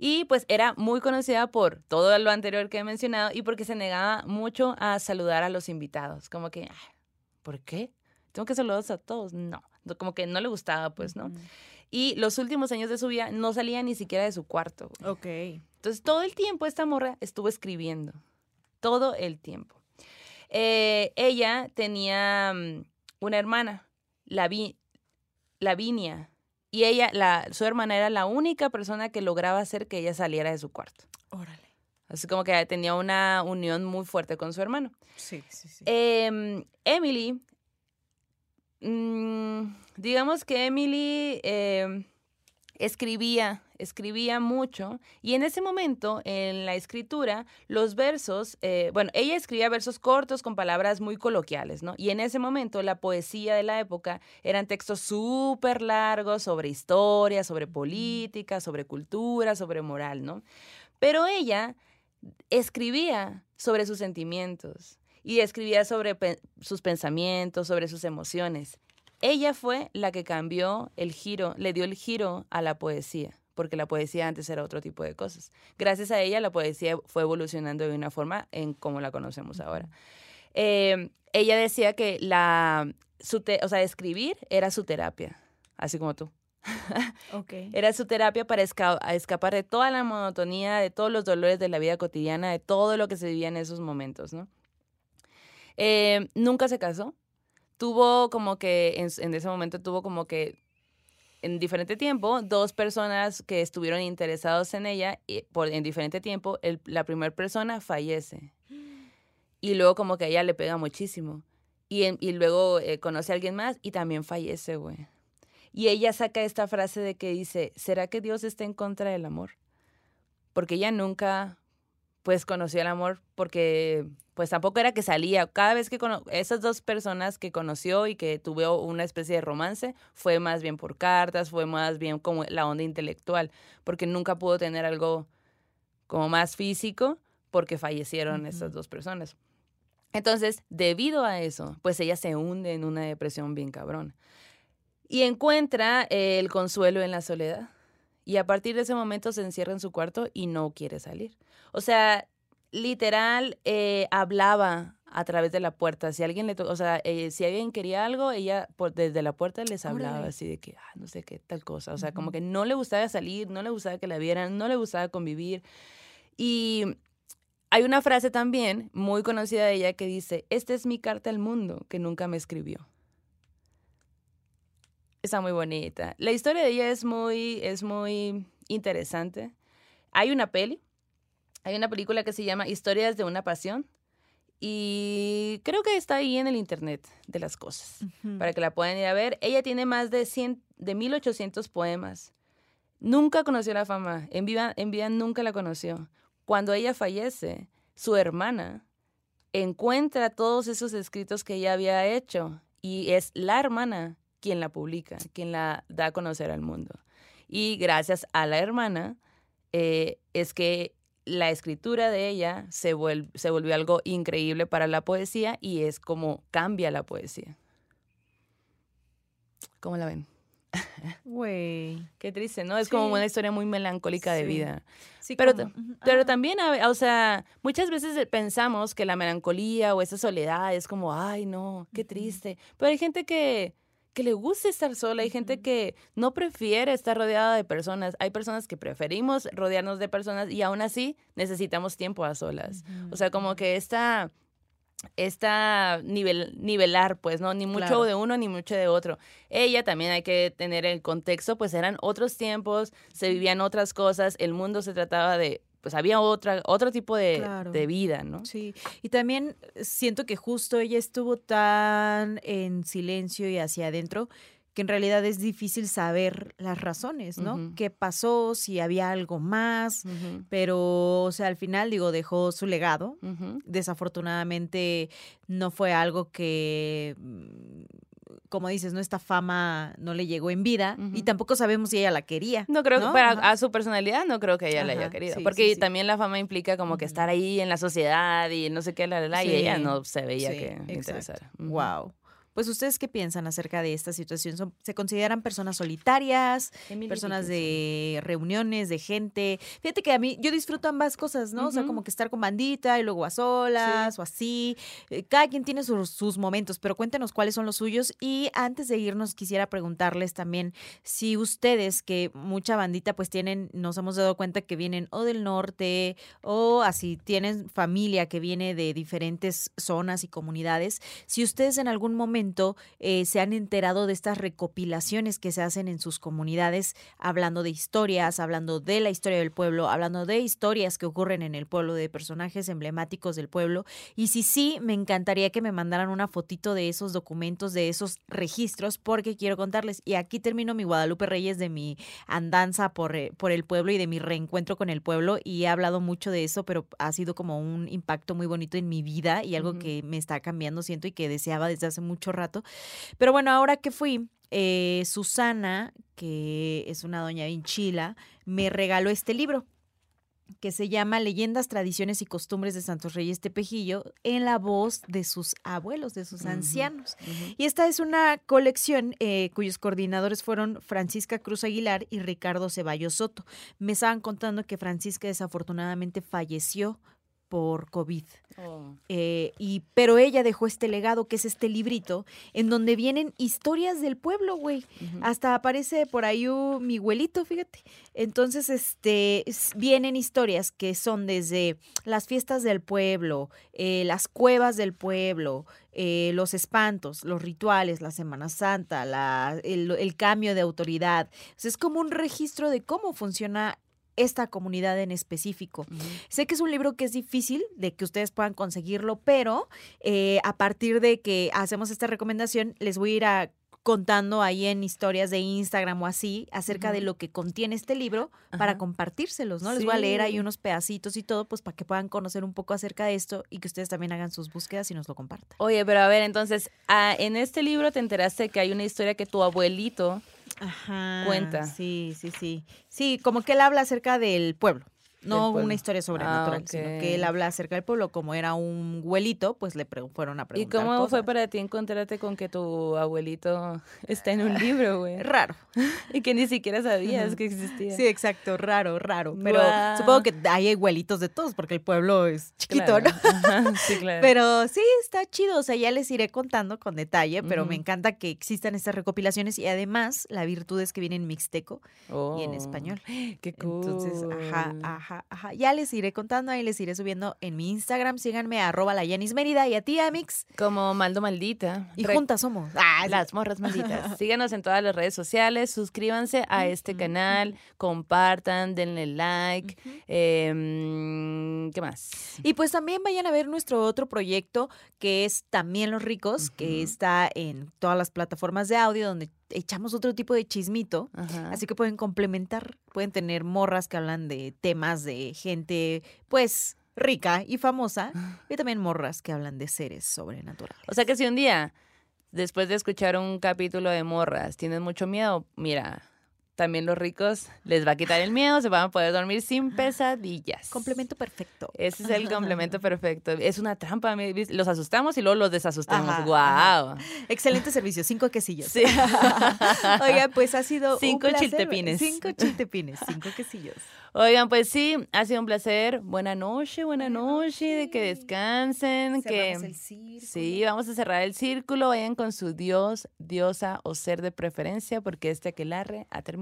Y pues era muy conocida por todo lo anterior que he mencionado y porque se negaba mucho a saludar a los invitados. Como que, "Ah, ¿por qué? Tengo que saludarlos a todos. No, como que no le gustaba, pues, ¿no? Y los últimos años de su vida no salía ni siquiera de su cuarto. güey. Ok. Entonces, todo el tiempo esta morra estuvo escribiendo. Todo el tiempo. Eh, ella tenía mm, una hermana, Lavi- Lavinia. Y ella, la, su hermana era la única persona que lograba hacer que ella saliera de su cuarto. Órale. Así como que tenía una unión muy fuerte con su hermano. Sí, sí, sí. Em, Emily, mm, digamos que Emily em, escribía, escribía mucho y en ese momento en la escritura los versos, eh, bueno, ella escribía versos cortos con palabras muy coloquiales, ¿no? Y en ese momento la poesía de la época eran textos súper largos sobre historia, sobre política, sobre cultura, sobre moral, ¿no? Pero ella escribía sobre sus sentimientos y escribía sobre pe- sus pensamientos, sobre sus emociones. Ella fue la que cambió el giro, le dio el giro a la poesía, porque la poesía antes era otro tipo de cosas. Gracias a ella la poesía fue evolucionando de una forma en como la conocemos ahora. Eh, ella decía que la, su te- o sea, escribir era su terapia, así como tú. Ok. Era su terapia para esca- escapar de toda la monotonía, de todos los dolores de la vida cotidiana, de todo lo que se vivía en esos momentos, ¿no? Eh, nunca se casó. Tuvo como que, en, ese momento tuvo como que, en diferente tiempo, dos personas que estuvieron interesados en ella, y por, en diferente tiempo, la primera persona fallece. Y luego como que a ella le pega muchísimo. Y luego eh, conoce a alguien más y también fallece, güey. Y ella saca esta frase de que dice, ¿será que Dios está en contra del amor? Porque ella nunca, pues, conoció el amor porque, pues, tampoco era que salía. Cada vez que cono- esas dos personas que conoció y que tuvo una especie de romance, fue más bien por cartas, fue más bien como la onda intelectual, porque nunca pudo tener algo como más físico porque fallecieron estas dos personas. Entonces, debido a eso, pues ella se hunde en una depresión bien cabrón y encuentra el consuelo en la soledad. Y a partir de ese momento se encierra en su cuarto y no quiere salir. O sea, literal, eh, hablaba a través de la puerta. Si alguien le o sea, eh, si alguien quería algo, ella por, desde la puerta les hablaba Órale. así de que, ah, no sé qué, tal cosa. O sea, como que no le gustaba salir, no le gustaba que la vieran, no le gustaba convivir. Y hay una frase también muy conocida de ella que dice, esta es mi carta al mundo que nunca me escribió. Está muy bonita. La historia de ella es muy, es muy interesante. Hay una peli, hay una película que se llama Historias de una pasión Y creo que está ahí en el internet de las cosas, para que la puedan ir a ver. Ella tiene más de, 100, de 1800 poemas. Nunca conoció la fama, en vida, en vida nunca la conoció. Cuando ella fallece, su hermana encuentra todos esos escritos que ella había hecho y es la hermana quien la publica, quien la da a conocer al mundo. Y gracias a la hermana eh, es que la escritura de ella se, se volvió algo increíble para la poesía y es como cambia la poesía. ¿Cómo la ven? Güey. Qué triste, ¿no? Es como una historia muy melancólica de vida. Sí, Pero, como- pero también, o sea, muchas veces pensamos que la melancolía o esa soledad es como, ay, no, qué triste. Pero hay gente que, que le gusta estar sola, hay gente que no prefiere estar rodeada de personas. Hay personas que preferimos rodearnos de personas y aún así necesitamos tiempo a solas. O sea, como que esta, esta nivel, nivelar, pues, ¿no? Ni mucho Claro. de uno ni mucho de otro. Ella también hay que tener el contexto, pues eran otros tiempos, se vivían otras cosas, el mundo se trataba de, pues había otra, otro tipo de, Claro. de vida, ¿no? Sí, y también siento que justo ella estuvo tan en silencio y hacia adentro que en realidad es difícil saber las razones, ¿no? ¿Qué pasó? Si había algo más, pero, o sea, al final, digo, dejó su legado. Desafortunadamente no fue algo que, mm, como dices, ¿no? Esta fama no le llegó en vida y tampoco sabemos si ella la quería. No creo que ¿no? para a su personalidad no creo que ella la haya querido, sí, porque sí, sí. también la fama implica como que estar ahí en la sociedad y no sé qué la la, la, y ella no se veía que interesara. Wow. Pues ustedes qué piensan acerca de esta situación? ¿Son- ¿Se consideran personas solitarias, Emily personas Dickinson. de reuniones, de gente? Fíjate que a mí yo disfruto ambas cosas, ¿no? O sea, como que estar con bandita y luego a solas o así. Eh, Cada quien tiene sus, sus momentos, pero cuéntenos cuáles son los suyos. Y antes de irnos quisiera preguntarles también si ustedes, que mucha bandita pues tienen, nos hemos dado cuenta que vienen o del norte o así tienen familia que viene de diferentes zonas y comunidades, si ustedes en algún momento eh, se han enterado de estas recopilaciones que se hacen en sus comunidades, hablando de historias, hablando de la historia del pueblo, hablando de historias que ocurren en el pueblo, de personajes emblemáticos del pueblo. Y si sí, me encantaría que me mandaran una fotito de esos documentos, de esos registros, porque quiero contarles. Y aquí termino mi Guadalupe Reyes de mi andanza por, eh, por el pueblo y de mi reencuentro con el pueblo. Y he hablado mucho de eso, pero ha sido como un impacto muy bonito en mi vida y algo que me está cambiando, siento, y que deseaba desde hace mucho rato. Pero bueno, ahora que fui, eh, Susana, que es una doña bien chila, me regaló este libro que se llama Leyendas, Tradiciones y Costumbres de Santos Reyes Tepejillo en la voz de sus abuelos, de sus ancianos. Y esta es una colección eh, cuyos coordinadores fueron Francisca Cruz Aguilar y Ricardo Ceballos Soto. Me estaban contando que Francisca desafortunadamente falleció por COVID. Oh. Eh, y, pero ella dejó este legado, que es este librito, en donde vienen historias del pueblo, güey. Hasta aparece por ahí un- mi abuelito, fíjate. Entonces, este, es- vienen historias que son desde las fiestas del pueblo, eh, las cuevas del pueblo, eh, los espantos, los rituales, la Semana Santa, la- el, el cambio de autoridad. O sea, es como un registro de cómo funciona esta comunidad en específico. Sé que es un libro que es difícil de que ustedes puedan conseguirlo, pero eh, a partir de que hacemos esta recomendación, les voy a ir a contando ahí en historias de Instagram o así acerca de lo que contiene este libro para compartírselos, ¿no? Les voy a leer ahí unos pedacitos y todo, pues para que puedan conocer un poco acerca de esto y que ustedes también hagan sus búsquedas y nos lo compartan. Oye, pero a ver, entonces, ah, en este libro te enteraste que hay una historia que tu abuelito Ajá. Cuenta. Sí, sí, sí. Sí, como que él habla acerca del pueblo. No una historia sobrenatural, sino que él habla acerca del pueblo. Como era un güelito, pues le fueron a ¿Y preguntar. cómo fue para ti encontrarte con que tu abuelito está en un libro, güey? Raro. Y que ni siquiera sabías que existía. Sí, exacto, raro, raro. Pero supongo que hay abuelitos de todos, porque el pueblo es chiquito, Claro. ¿no? Ajá, sí, claro. Pero sí, está chido. O sea, ya les iré contando con detalle, pero me encanta que existan estas recopilaciones y además la virtud es que viene en mixteco y en Oh, español. Qué cool. Entonces, ajá, ajá. Ajá, ajá. Ya les iré contando, ahí les iré subiendo en mi Instagram. Síganme, arroba la Yanis Mérida y a ti, Amix. Como Maldo Maldita. Y Re- juntas somos. Ah, Las morras malditas. Síganos en todas las redes sociales, suscríbanse a este canal, compartan, denle like. em, ¿Qué más? Y pues también vayan a ver nuestro otro proyecto que es También los ricos, que está en todas las plataformas de audio donde echamos otro tipo de chismito. Ajá. Así que pueden complementar, pueden tener morras que hablan de temas de gente, pues, rica y famosa, y también morras que hablan de seres sobrenaturales. O sea que si un día, después de escuchar un capítulo de morras, tienes mucho miedo, mira, también los ricos les va a quitar el miedo, se van a poder dormir sin pesadillas. Complemento perfecto. Ese es el complemento perfecto. Es una trampa. ¿me vis- Los asustamos y luego los desasustamos. Ajá, ¡Guau! ajá. Excelente servicio, cinco quesillos. Sí. Oigan, pues ha sido un Cinco placer. chiltepines. Cinco chiltepines, cinco quesillos. Oigan, pues sí, ha sido un placer. Buena noche, buena noche, de que descansen, que Cerramos el círculo. sí, vamos a cerrar el círculo. Vayan con su dios, diosa o ser de preferencia, porque este aquelarre ha terminado.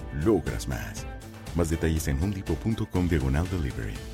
logras más. Más detalles en homedepot.com diagonal delivery.